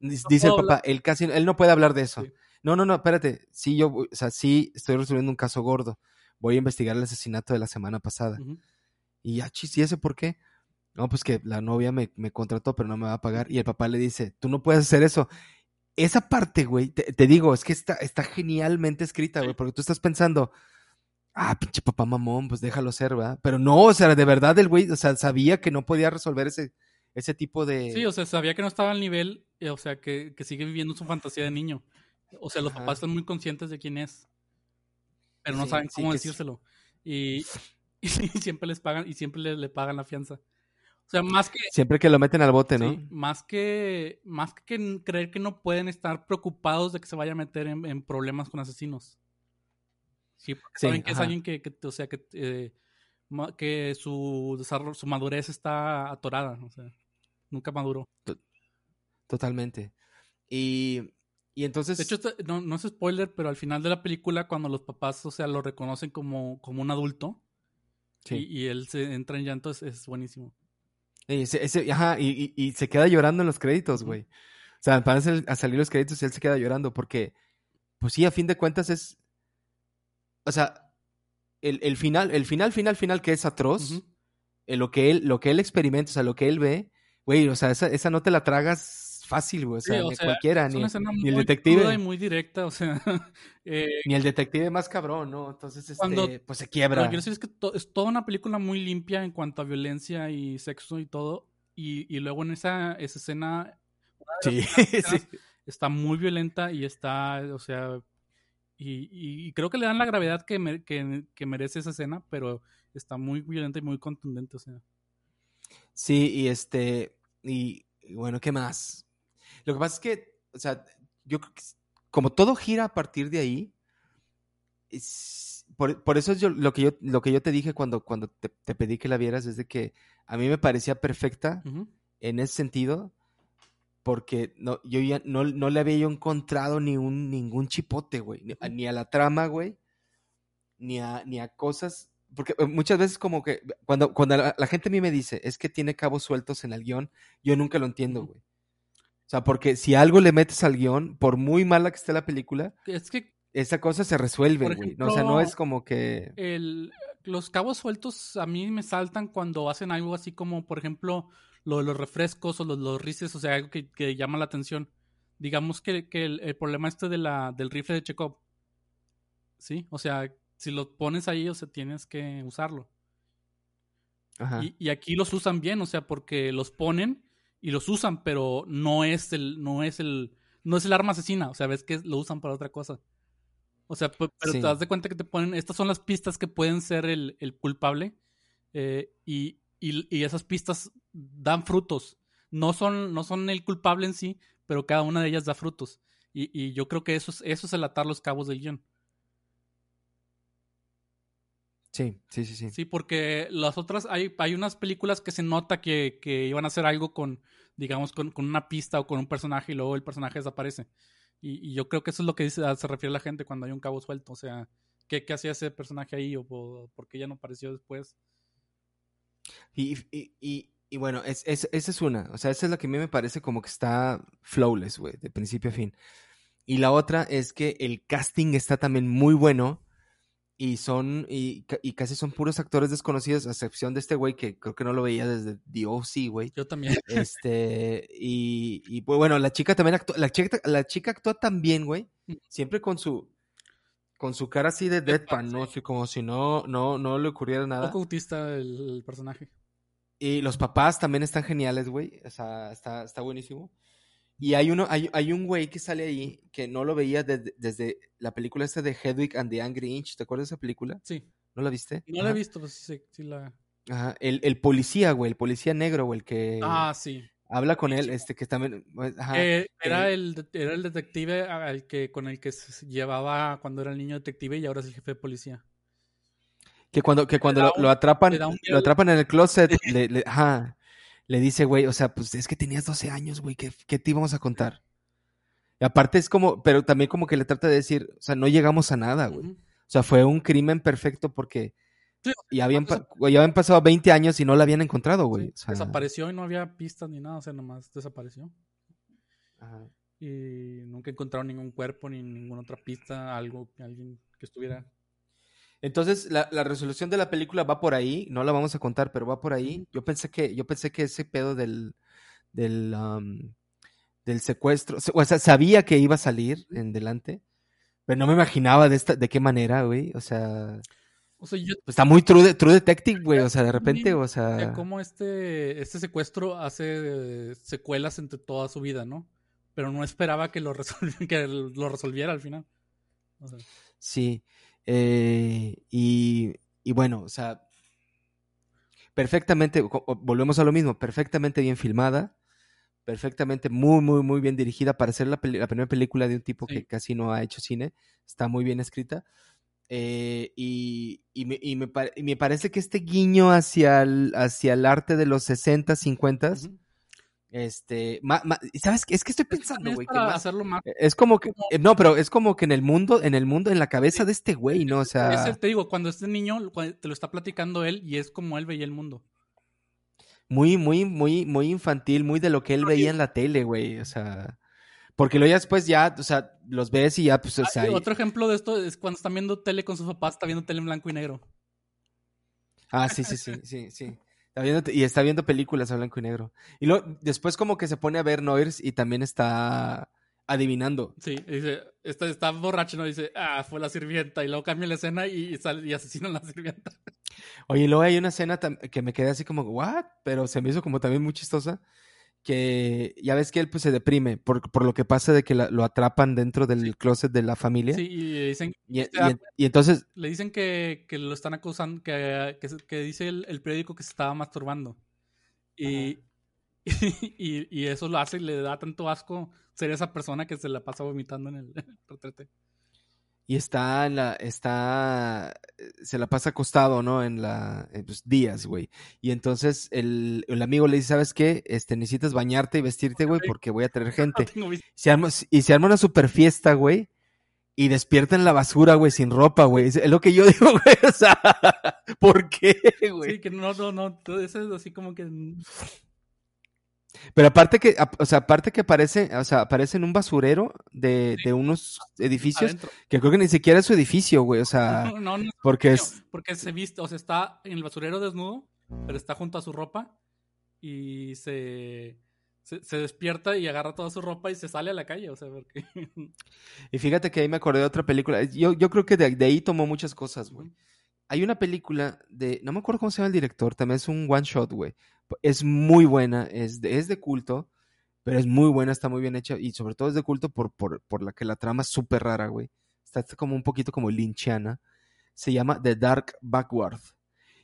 S1: Dice el papá, él casi, él no puede hablar de eso. No, no, no, espérate. Sí, yo, o sea, sí estoy resolviendo un caso gordo. Voy a investigar el asesinato de la semana pasada. Y ya, chis, ¿y ese por qué? No, pues que la novia me, me, contrató, pero no me va a pagar. Y el papá le dice, tú no puedes hacer eso. Esa parte, güey, te, digo, es que está, está genialmente escrita, güey, porque tú estás pensando, ah, pinche papá mamón, pues déjalo ser, ¿verdad? Pero no, o sea, de verdad el güey, o sea, sabía que no podía resolver ese, ese tipo de...
S2: Sí, o sea, sabía que no estaba al nivel, o sea, que, que sigue viviendo su fantasía de niño. O sea, los papás están muy conscientes de quién es, pero no saben cómo decírselo. Y, [LAUGHS] y, siempre les pagan, y siempre le, pagan la fianza. O sea, más que...
S1: Siempre que lo meten al bote, ¿no?
S2: más que, más que creer que no pueden estar preocupados de que se vaya a meter en, problemas con asesinos. Sí, porque saben que es alguien que, o sea, que, eh, que su, desarrollo, su madurez está atorada. O sea nunca maduró.
S1: Totalmente. Y, y entonces...
S2: De hecho, no, no, es spoiler, pero al final de la película, cuando los papás, o sea, lo reconocen como, como un adulto, y, él se entra en llanto, es, buenísimo.
S1: Y se, ajá, y, y, se queda llorando en los créditos, güey. O sea, van a salir los créditos y él se queda llorando porque, pues sí, a fin de cuentas es... O sea, el, el final, el final, final, final que es atroz, eh, lo, que él, lo que él experimenta, o sea, lo que él ve, Güey, o sea, esa, esa no te la tragas fácil, güey. O sea, ni cualquiera, ni, ni el detective.
S2: Y muy directa, o sea. [LAUGHS]
S1: Eh, ni el detective más cabrón, ¿no? Entonces, este, pues se quiebra.
S2: Lo que quiero decir es que es toda una película muy limpia en cuanto a violencia y sexo y todo. Y, y luego en esa, esa escena.
S1: Sí, [LAUGHS] sí.
S2: Está muy violenta y está, o sea. Y, y creo que le dan la gravedad que, que, que merece esa escena, pero está muy violenta y muy contundente, o sea.
S1: Sí, y este, y, bueno, ¿qué más? Lo que pasa es que, o sea, yo creo que como todo gira a partir de ahí, por, eso es yo, lo, que yo, lo que yo te dije cuando, cuando te, pedí que la vieras es de que a mí me parecía perfecta en ese sentido, porque no, yo ya no, no le había yo encontrado ni un, ningún chipote, güey, ni, a la trama, güey, ni a, ni a cosas porque eh, muchas veces como que cuando, cuando la, gente a mí me dice, es que tiene cabos sueltos en el guion, yo nunca lo entiendo, güey. O sea, porque si algo le metes al guion, por muy mala que esté la película,
S2: es que
S1: esa cosa se resuelve, güey. o sea, no es como que...
S2: El, los cabos sueltos a mí me saltan cuando hacen algo así como, por ejemplo, lo de los refrescos o los, los rices, o sea, algo que, que llama la atención. Digamos que, que el, el, problema este de la, del rifle de Chekhov, ¿sí? O sea, si lo pones ahí, o sea, tienes que usarlo. Ajá. Y, aquí los usan bien, o sea, porque los ponen y los usan, pero no es el, no es el, no es el arma asesina. O sea, ves que lo usan para otra cosa. O sea, pero te das de cuenta que te ponen, estas son las pistas que pueden ser el, el culpable eh, y, y, y, esas pistas dan frutos. No son, no son el culpable en sí, pero cada una de ellas da frutos. Y, y yo creo que eso es, eso es el atar los cabos del guion.
S1: Sí, sí, sí, sí.
S2: Sí, porque las otras, hay, hay unas películas que se nota que, que iban a hacer algo con, digamos, con, con, una pista o con un personaje y luego el personaje desaparece. Y, y yo creo que eso es lo que dice, se refiere la gente cuando hay un cabo suelto. O sea, ¿qué, qué hacía ese personaje ahí o, o por qué ya no apareció después?
S1: Y, y, y, y bueno, es, es, esa es una. O sea, esa es la que a mí me parece como que está flawless, güey, de principio a fin. Y la otra es que el casting está también muy bueno y son y, y, casi son puros actores desconocidos a excepción de este güey que creo que no lo veía desde The O.C., güey.
S2: Yo también. [LAUGHS]
S1: Este y, y bueno, la chica también actuó, la chica la chica actuó también, güey, siempre con su con su cara así de deadpan, ¿no? Como si no no no le ocurriera nada.
S2: Un poco autista el, el, personaje.
S1: Y los papás también están geniales, güey. O sea, está está buenísimo. Y hay uno, hay, hay un güey que sale ahí que no lo veía desde, desde la película esta de Hedwig and the Angry Inch. ¿Te acuerdas de esa película?
S2: Sí.
S1: ¿No la viste?
S2: No Ajá. la he visto, pues sí, sí la.
S1: Ajá. El, el policía, güey, el policía negro, güey, el que.
S2: Ah, sí.
S1: Habla con él, este que también.
S2: Ajá, eh, era, el, era el detective al que, con el que se llevaba cuando era el niño detective y ahora es el jefe de policía.
S1: Que cuando, que cuando lo, un, lo, atrapan, lo atrapan en el closet, le, le, ajá, le dice, güey, o sea, pues es que tenías 12 años, güey, ¿qué, ¿qué, te íbamos a contar? Y aparte es como, pero también como que le trata de decir, o sea, no llegamos a nada, güey. Uh -huh. O sea, fue un crimen perfecto porque sí, ya, habían, ya habían pasado 20 años y no la habían encontrado, güey. Sí,
S2: o sea, desapareció y no había pistas ni nada, o sea, nomás desapareció. Ajá. Y nunca encontraron ningún cuerpo ni ninguna otra pista, algo, alguien que estuviera
S1: entonces, la, la, resolución de la película va por ahí, no la vamos a contar, pero va por ahí. Yo pensé que, yo pensé que ese pedo del, del, um, del secuestro, o sea, sabía que iba a salir en delante, pero no me imaginaba de esta, de qué manera, güey. O sea,
S2: o sea yo,
S1: está muy true, true detective, güey. O sea, de repente, o sea.
S2: Como este, este secuestro hace secuelas entre toda su vida, ¿no? Pero no esperaba que lo, resolviera, [LAUGHS] que lo resolviera al final.
S1: O sea. Sí. Eh, y, y, bueno, o sea, perfectamente, volvemos a lo mismo, perfectamente bien filmada, perfectamente muy, muy, muy bien dirigida para ser la, la primera película de un tipo sí. que casi no ha hecho cine, está muy bien escrita. Eh, y, y, me, y, me, y, me, parece que este guiño hacia el, hacia el arte de los 60, 50 uh -huh. Este, ma, ma, ¿sabes qué? Es que estoy pensando, güey, que
S2: más, hacerlo más.
S1: Es como que, no, pero es como que en el mundo, en el mundo, en la cabeza de este güey, ¿no? O sea.
S2: Es, te digo, cuando este niño te lo está platicando él y es como él veía el mundo.
S1: Muy, muy, muy, muy infantil, muy de lo que él veía en la tele, güey. O sea. Porque luego ya después ya, o sea, los ves y ya, pues, o sea.
S2: Ah, otro ejemplo de esto es cuando están viendo tele con sus papás, está viendo tele en blanco y negro.
S1: Ah, sí, sí, sí, sí, sí. Está viendo, y está viendo películas a blanco y negro. Y luego, después como que se pone a ver Noirs y también está adivinando.
S2: Sí, dice, está, está borracho, ¿no? Dice, ah, fue la sirvienta. Y luego cambia la escena y, sale, y asesinan a la sirvienta.
S1: Oye, luego hay una escena que me quedé así como, ¿what? Pero se me hizo como también muy chistosa. Que ya ves que él pues se deprime por, por lo que pasa de que la, lo atrapan dentro del sí. closet de la familia.
S2: Sí, y dicen...
S1: Y, y, y, entonces...
S2: Le dicen que, que lo están acusando, que, que, que dice el, el, periódico que se estaba masturbando. Y, [LAUGHS] y, y, eso lo hace y le da tanto asco ser esa persona que se la pasa vomitando en el retrete.
S1: Y está en la, está, se la pasa acostado, ¿no? En la, en pues, días, güey. Y entonces el, el, amigo le dice, ¿sabes qué? Este, necesitas bañarte y vestirte, güey, porque voy a traer [LAUGHS] gente. Se arma, y se arma una super fiesta, güey. Y despierta en la basura, güey, sin ropa, güey. Es lo que yo [LAUGHS] digo, güey. O sea, [LAUGHS] ¿por qué, güey?
S2: Sí, que no, no, no. Todo eso es así como que.
S1: Pero aparte que, o sea, aparte que aparece, o sea, aparece en un basurero de, sí. de unos edificios Adentro. que creo que ni siquiera es su edificio, güey, o sea,
S2: no, no, no,
S1: porque es...
S2: Porque se viste, o sea, está en el basurero desnudo, pero está junto a su ropa y se, se, se, despierta y agarra toda su ropa y se sale a la calle, o sea, porque...
S1: Y fíjate que ahí me acordé de otra película, yo, yo creo que de, de ahí tomó muchas cosas, güey. Hay una película de, no me acuerdo cómo se llama el director, también es un one shot, güey, Es muy buena, es de, es de culto, pero es muy buena, está muy bien hecha y sobre todo es de culto por, por, por la que la trama es súper rara, güey. Está como un poquito como linchiana. Se llama The Dark Backward.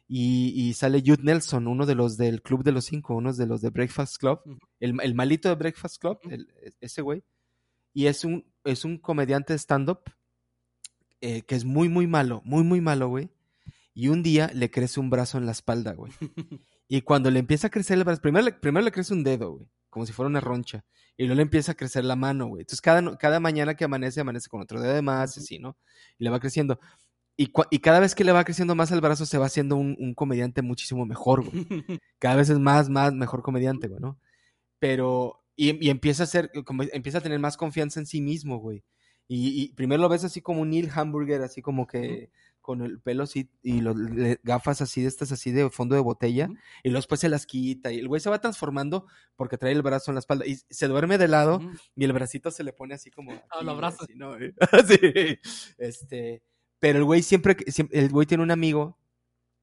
S1: Y, y, sale Jude Nelson, uno de los del Club de los Cinco, uno de los de Breakfast Club, el, el, malito de Breakfast Club, el, ese güey. Y es un, es un comediante de stand-up eh, que es muy, muy malo, muy, muy malo, güey. Y un día le crece un brazo en la espalda, güey. [LAUGHS] Y cuando le empieza a crecer el brazo, primero le, primero le crece un dedo, güey, como si fuera una roncha. Y luego le empieza a crecer la mano, güey. Entonces cada, cada mañana que amanece, amanece con otro dedo de más, así, ¿no? Y le va creciendo. Y, y, cada vez que le va creciendo más el brazo, se va haciendo un, un comediante muchísimo mejor, güey. [LAUGHS] Cada vez es más, más, mejor comediante, güey, ¿no? Pero, y, y, empieza a ser, como, empieza a tener más confianza en sí mismo, güey. Y, y primero lo ves así como un Neil Hamburger, así como que con el pelo así y los gafas así de estas así de fondo de botella y luego después se las quita y el güey se va transformando porque trae el brazo en la espalda y se duerme de lado y el bracito se le pone así como [LAUGHS]
S2: ah, lo abraza
S1: así, ¿no? [LAUGHS] sí. este pero el güey siempre, siempre el güey tiene un amigo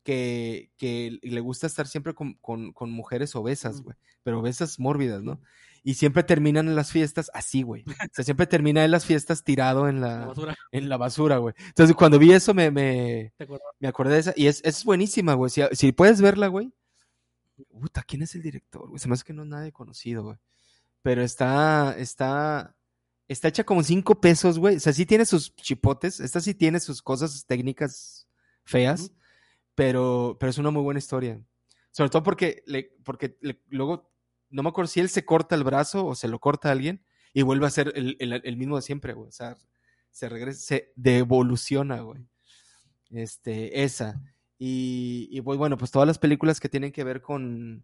S1: que, que le gusta estar siempre con, con, con mujeres obesas, güey, pero obesas mórbidas, ¿no? Y siempre terminan en las fiestas así, güey. O sea, siempre termina en las fiestas tirado en la,
S2: La basura.
S1: en la basura, güey. Entonces, cuando vi eso, me, me, me acordé de esa. Y es, es buenísima, güey. Si, si puedes verla, güey. Puta, ¿quién es el director? Güey? Se me hace que no es nadie conocido, güey. Pero está, está, está hecha como cinco pesos, güey. O sea, sí tiene sus chipotes. Esta sí tiene sus cosas técnicas feas. Pero, pero es una muy buena historia. Sobre todo porque, le, porque le, luego no me acuerdo si él se corta el brazo o se lo corta a alguien y vuelve a ser el, el, el mismo de siempre, güey. O sea, se regresa, se devoluciona, güey. Este, esa. Y, y bueno, pues todas las películas que tienen que ver con,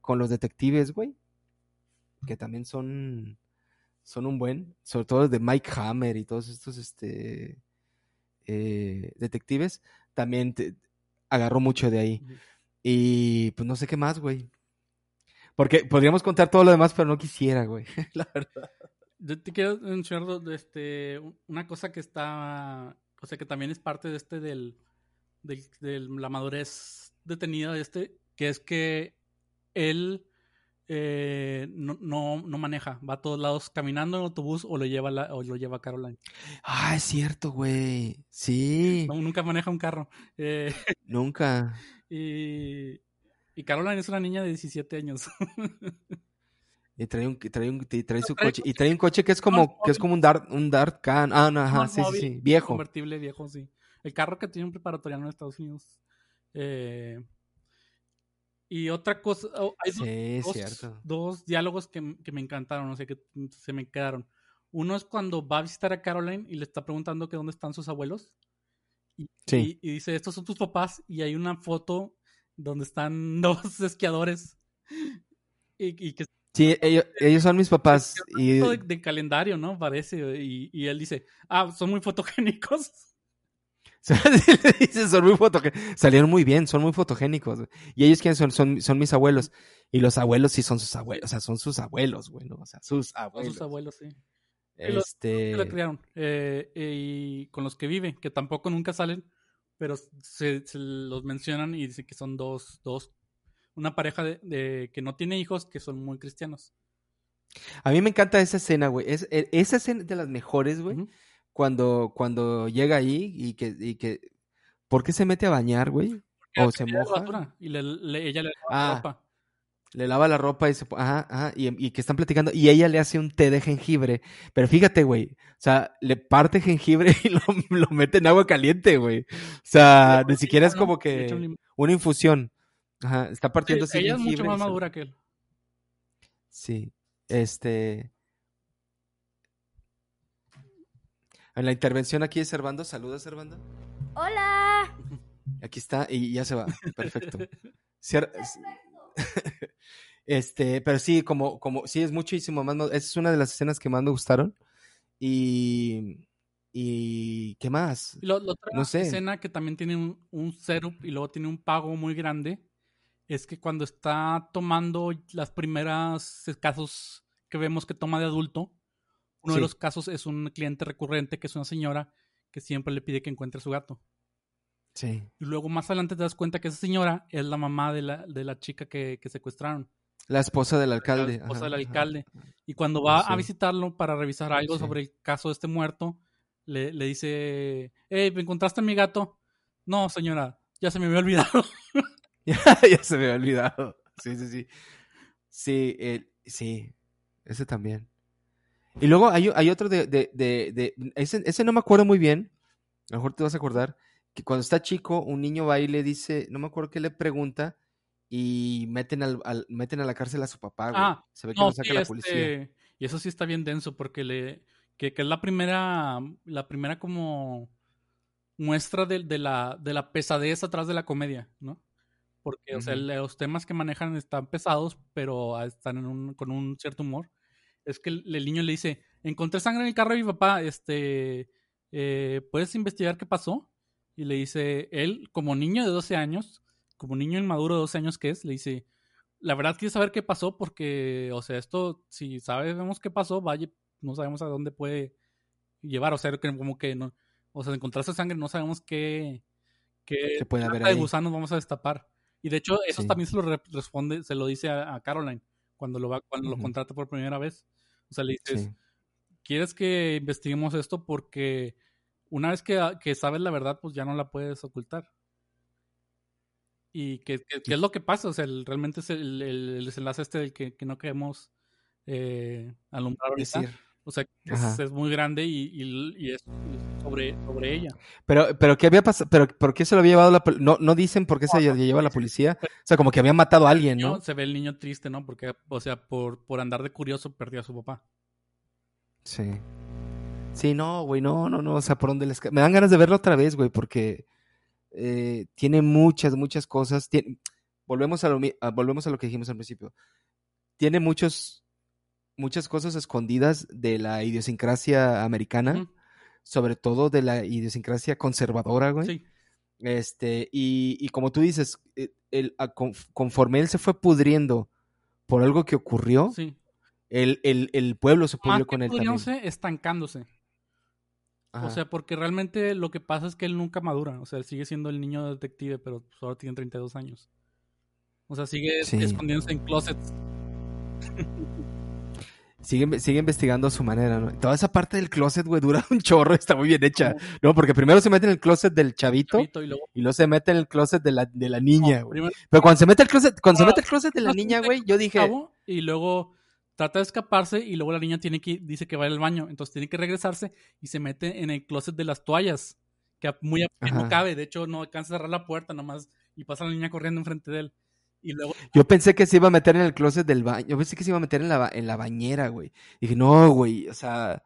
S1: con los detectives, güey. Que también son, son un buen, sobre todo de Mike Hammer y todos estos este, eh, detectives, también te, agarró mucho de ahí. Y pues no sé qué más, güey. Porque podríamos contar todo lo demás, pero no quisiera, güey. [LAUGHS] La verdad.
S2: Yo te quiero mencionar este, una cosa que está, o sea, que también es parte de este del, del, de la madurez detenida de este, que es que él eh, no, no, no, maneja, va a todos lados caminando en autobús o lo lleva la, o lo lleva Caroline.
S1: Ah, es cierto, güey. Sí.
S2: No, nunca maneja un carro. Eh, [LAUGHS]
S1: nunca.
S2: Y, y Caroline es una niña de 17 años.
S1: Y trae un, trae un, trae su coche. Y trae un coche que es como, que es como un Dart, un Dart Can. Ah, no, ajá, sí, sí, sí, viejo.
S2: Convertible viejo, sí. El carro que tiene un preparatoriano en Estados Unidos. Eh, y otra cosa, oh, hay
S1: sí,
S2: dos,
S1: cierto.
S2: dos diálogos que, que, me encantaron, o sea, que se me quedaron. Uno es cuando va a visitar a Caroline y le está preguntando que dónde están sus abuelos. Y,
S1: sí.
S2: y, y dice, estos son tus papás. Y hay una foto donde están [LAUGHS] dos esquiadores. Y, y que
S1: Sí, ellos, ellos, son mis papás.
S2: Y... De, de, calendario, ¿no? Parece. Y, y, él dice, ah, son muy fotogénicos. [LAUGHS]
S1: dice, son muy fotogénicos. Salieron muy bien, son muy fotogénicos. Y ellos quiénes son? son, son mis abuelos. Y los abuelos sí son sus abuelos, o sea, son sus abuelos, güey, ¿no? O sea, sus abuelos.
S2: Son sus abuelos, sí.
S1: Este...
S2: Los que criaron. Eh, y con los que vive, que tampoco nunca salen, pero se, se los mencionan y dicen que son dos, dos una pareja de, de, que no tiene hijos que son muy cristianos.
S1: A mí me encanta esa escena, güey. Es, esa escena de las mejores, güey. Uh -huh. Cuando, cuando llega ahí y que, y que. ¿Por qué se mete a bañar, güey? O se moja.
S2: Y le, le, ella le lava
S1: ah,
S2: la ropa.
S1: Le lava la ropa y se. Ajá, ajá. Y, y, que están platicando. Y ella le hace un té de jengibre. Pero fíjate, güey. O sea, le parte jengibre [LAUGHS] y lo, lo mete en agua caliente, güey. O sea, ni siquiera es como que. Una infusión. Ajá, está partiendo
S2: sí, Ella es mucho más madura que él.
S1: Sí, este... En la intervención aquí de Servando, saluda Servando.
S3: Hola.
S1: Aquí está y ya se va. Perfecto. [LAUGHS] este, pero sí, como, como, sí, es muchísimo más. Esa es una de las escenas que más me gustaron. Y. ¿Y qué más?
S2: Lo, la otra no sé. escena que también tiene un, un setup y luego tiene un pago muy grande es que cuando está tomando las primeras casos que vemos que toma de adulto, uno sí. de los casos es un cliente recurrente que es una señora que siempre le pide que encuentre a su gato.
S1: Sí.
S2: Y luego más adelante te das cuenta que esa señora es la mamá de la, de la chica que, que secuestraron.
S1: La esposa del alcalde.
S2: La esposa
S1: ajá,
S2: del
S1: ajá.
S2: alcalde. Y cuando va a
S1: Sí.
S2: visitarlo para revisar algo
S1: Sí.
S2: sobre el caso de este muerto, le, le dice, hey, ¿me encontraste a mi gato? No, señora, ya se me había olvidado. [LAUGHS]
S1: ya se me había olvidado. Sí, sí, sí. Sí, el- sí. Ese también. Y luego hay, hay otro de, de, de, de- ese, ese no me acuerdo muy bien. A lo mejor te vas a acordar. Que cuando está chico, un niño va y le dice, no me acuerdo qué le pregunta, y meten al, al- meten a la cárcel a su papá, güey.
S2: Ah,
S1: Se ve que
S2: No,
S1: lo saca
S2: sí,
S1: la
S2: este,
S1: policía.
S2: y eso sí está bien denso porque le que, que es la primera la primera como muestra de, de la de la pesadez atrás de la comedia, ¿no? Porque o sea, los temas que manejan están pesados, pero ah, están en un, con un cierto humor. Es que el, el niño le dice, encontré sangre en el carro de mi papá, este, eh, ¿puedes investigar qué pasó? Y le dice, él, como niño de 12 años, como niño inmaduro de 12 años que es, le dice, la verdad quiero saber qué pasó porque, o sea, esto, si sabemos qué pasó, vaya, no sabemos a dónde puede llevar, o sea, como que no, o sea, encontrarse sangre, no sabemos qué, qué
S1: ¿Qué puede haber
S2: de gusanos vamos a destapar. Y de hecho, eso
S1: Sí.
S2: también se lo re- responde, se lo dice a, a Caroline cuando lo va, cuando lo contrata por primera vez. O sea, le dices,
S1: Sí.
S2: ¿quieres que investiguemos esto? Porque una vez que, que sabes la verdad, pues ya no la puedes ocultar. Y que, que- que es lo que pasa, o sea, el- realmente es el, el- el desenlace este del que, que no queremos eh, alumbrar ahorita.
S1: Decir.
S2: O sea, es, es muy grande y, y- y es sobre, sobre ella.
S1: Pero, pero ¿qué había pasado? ¿Pero por qué se lo había llevado la pol- No, no dicen por qué se
S2: No,
S1: lle- lleva la policía. O sea, como que había matado a alguien,
S2: niño-
S1: ¿no?
S2: Se ve el niño triste, ¿no? Porque, o sea, por, por andar de curioso perdió a su papá.
S1: Sí. Sí, no, güey, no, no, no. O sea, por dónde les... Me dan ganas de verlo otra vez, güey, porque eh, tiene muchas, muchas cosas. Tiene... Volvemos, a lo, a- volvemos a lo que dijimos al principio. Tiene muchos, muchas cosas escondidas de la idiosincrasia americana, sobre todo de la idiosincrasia conservadora, güey.
S2: Sí,
S1: Este, y, y como tú dices, eh, el- a- con- conforme él se fue pudriendo por algo que ocurrió,
S2: sí.
S1: el, el, el pueblo se pudrió con él también.
S2: pudriéndose, O sea, porque realmente lo que pasa es que él nunca madura. O sea, él sigue siendo el niño detective, pero pues, ahora tiene 32 años. O sea, sigue
S1: Sí.
S2: escondiéndose en closets.
S1: Sigue, sigue investigando a su manera, ¿no? Toda esa parte del closet, güey, dura un chorro, está muy bien hecha. No, porque primero se mete en el closet del chavito
S2: chavito y luego.
S1: y luego se mete en el closet de la, de la niña,
S2: no,
S1: güey.
S2: primero
S1: Pero cuando se mete el closet, cuando se mete el closet de la niña, güey, yo dije,
S2: y luego trata de escaparse y luego la niña tiene que dice que va al baño, entonces tiene que regresarse y se mete en el closet de las toallas, que muy a- no cabe, de hecho no alcanza a cerrar la puerta nomás y pasa la niña corriendo enfrente de él. Y luego
S1: yo pensé que se iba a meter en el closet del baño, yo pensé que se iba a meter en la, ba- en la bañera, güey. Dije, no, güey, o sea,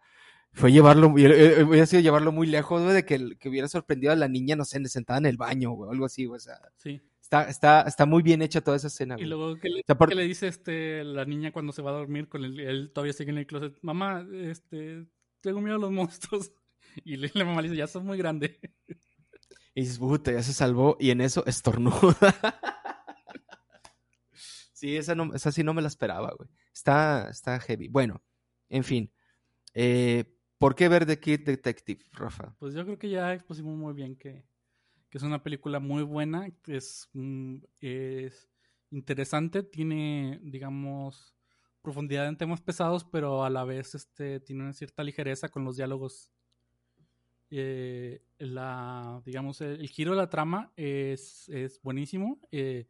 S1: fue llevarlo, muy- eh, eh, hubiera sido llevarlo muy lejos, güey, de que, que hubiera sorprendido a la niña, no sé, sentada en el baño, güey, algo así, güey, o sea,
S2: sí.
S1: Está, está, está muy bien hecha toda esa escena,
S2: Y
S1: güey.
S2: luego que le,
S1: O sea, por-
S2: que le dice este la niña cuando se va a dormir con él, él todavía sigue en el closet, mamá, este tengo miedo a los monstruos. [LAUGHS] Y le- la mamá le dice, ya sos muy grande.
S1: Y dices, puta, ya se salvó. Y en eso estornuda. [LAUGHS] sí, esa, no, esa sí no me la esperaba, güey. Está, está heavy. Bueno, en fin. Eh, ¿Por qué ver The Kid Detective, Rafa?
S2: Pues yo creo que ya expusimos muy bien que, que es una película muy buena, es, mm, es interesante, tiene, digamos, profundidad en temas pesados, pero a la vez este, tiene una cierta ligereza con los diálogos. Eh, la, digamos, el, el giro de la trama es, es buenísimo, eh,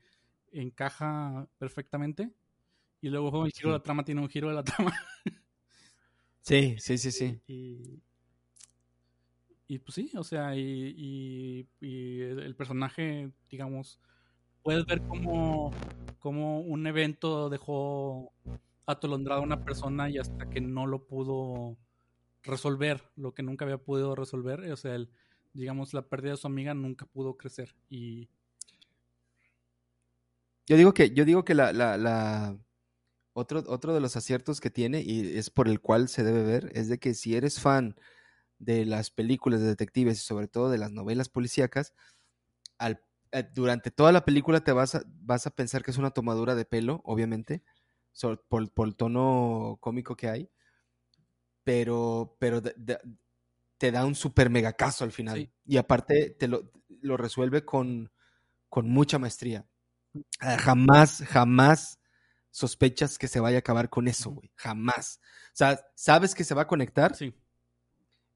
S2: encaja perfectamente. Y luego el giro de la trama tiene un giro de la trama.
S1: Sí, sí, sí, sí. [LAUGHS]
S2: Y, y pues sí, o sea, y, el, personaje, digamos, puedes ver cómo, un evento dejó atolondrada a una persona y hasta que no lo pudo resolver, lo que nunca había podido resolver, o sea, el, digamos, la pérdida de su amiga nunca pudo crecer. Y
S1: Yo digo que, yo digo que la, la, la- otro, otro de los aciertos que tiene, y es por el cual se debe ver, es de que si eres fan de las películas de detectives y sobre todo de las novelas policíacas, al, eh, durante toda la película te vas a, vas a pensar que es una tomadura de pelo, obviamente, por, por el tono cómico que hay, pero, pero de- de- te da un super mega caso al final.
S2: Sí.
S1: Y aparte, te lo, lo resuelve con, con mucha maestría. Ah, Jamás, jamás sospechas que se vaya a acabar con eso, güey. Jamás. O sea, sabes que se va a conectar,
S2: Sí.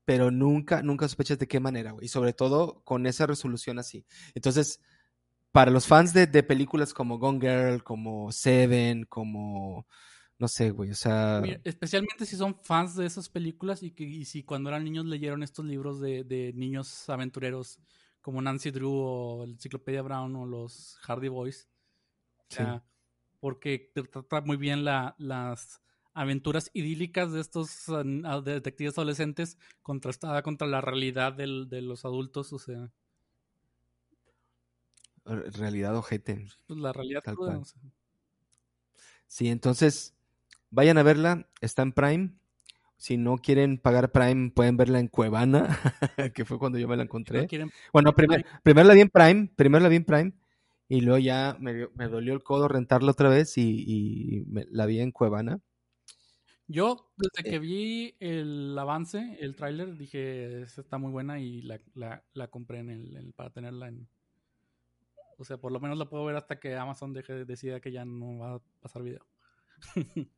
S1: Pero nunca, nunca sospechas de qué manera, güey. Y sobre todo con esa resolución así. Entonces, para los fans de, de películas como Gone Girl, como Seven, como, no sé, güey, o sea,
S2: Mira, especialmente si son fans de esas películas y que y si cuando eran niños leyeron estos libros de, de niños aventureros como Nancy Drew o el Enciclopedia Brown o los Hardy Boys. O
S1: Sí.
S2: sea, porque trata muy bien la- las aventuras idílicas de estos detectives adolescentes contrastada contra la realidad del- de los adultos. O sea,
S1: re- realidad ojete.
S2: pues la realidad
S1: Tal
S2: cruda,
S1: cual.
S2: o sea.
S1: Sí, entonces, vayan a verla, está en Prime. Si no quieren pagar Prime, pueden verla en Cuevana, [LAUGHS] que fue cuando yo me la
S2: Si no
S1: encontré. Bueno, primer- primero la vi en Prime, primero la vi en Prime, y luego ya me, me dolió el codo rentarla otra vez y, y me- la vi en Cuevana.
S2: Yo, desde que vi el avance, el tráiler, dije, esta está muy buena y la, la, la compré en el, en- para tenerla en... O sea, por lo menos la puedo ver hasta que Amazon deje, decida que ya no va a pasar video. [LAUGHS]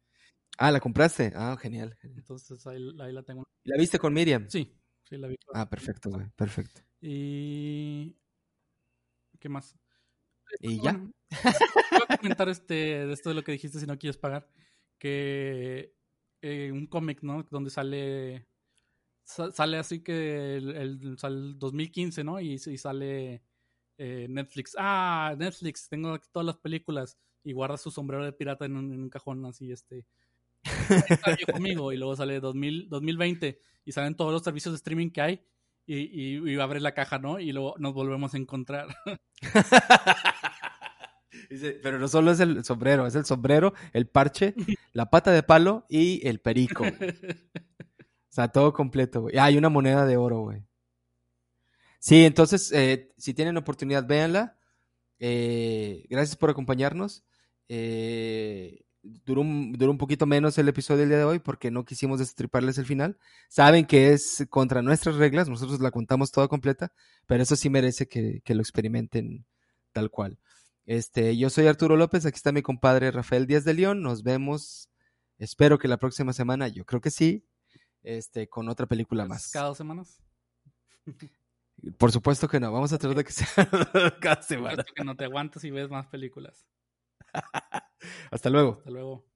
S1: Ah, ¿la compraste? Ah, genial.
S2: Entonces ahí, ahí la tengo.
S1: ¿La viste con Miriam?
S2: Sí, sí la vi.
S1: Ah, perfecto, güey, perfecto.
S2: Y... ¿Qué más?
S1: ¿Y ya?
S2: Voy a comentar este, de esto de lo que dijiste si no quieres pagar. Que eh, un cómic, ¿no? Donde sale. sa- Sale así que el, el- sale el 2015, ¿no? Y, y sale eh, Netflix. Ah, Netflix, tengo aquí todas las películas. Y guarda su sombrero de pirata en un, en un cajón así, este. Amigo. Y luego sale 2000, 2020 y salen todos los servicios de streaming que hay. Y, y, y abre la caja, ¿no? Y luego nos volvemos a encontrar. [LAUGHS]
S1: Dice, pero no solo es el sombrero, es el sombrero, el parche, [LAUGHS] la pata de palo y el perico. güey. [LAUGHS] O sea, todo completo, güey. Ah, hay una moneda de oro, güey. Sí, entonces, eh, si tienen oportunidad, véanla. Eh, gracias por acompañarnos. Eh, duró, un, duró un poquito menos el episodio del día de hoy porque no quisimos destriparles el final. Saben que es contra nuestras reglas, nosotros la contamos toda completa, pero eso sí merece que, que lo experimenten tal cual. Este, yo soy Arturo López, aquí está mi compadre Rafael Díaz de León. Nos vemos, espero que la próxima semana, yo creo que sí, este, con otra película más.
S2: Cada dos semanas. [LAUGHS]
S1: Por supuesto que no, vamos a tratar de que sea [LAUGHS] cada semana.
S2: Que no te aguantas y ves más películas. [LAUGHS]
S1: Hasta luego.
S2: Hasta luego.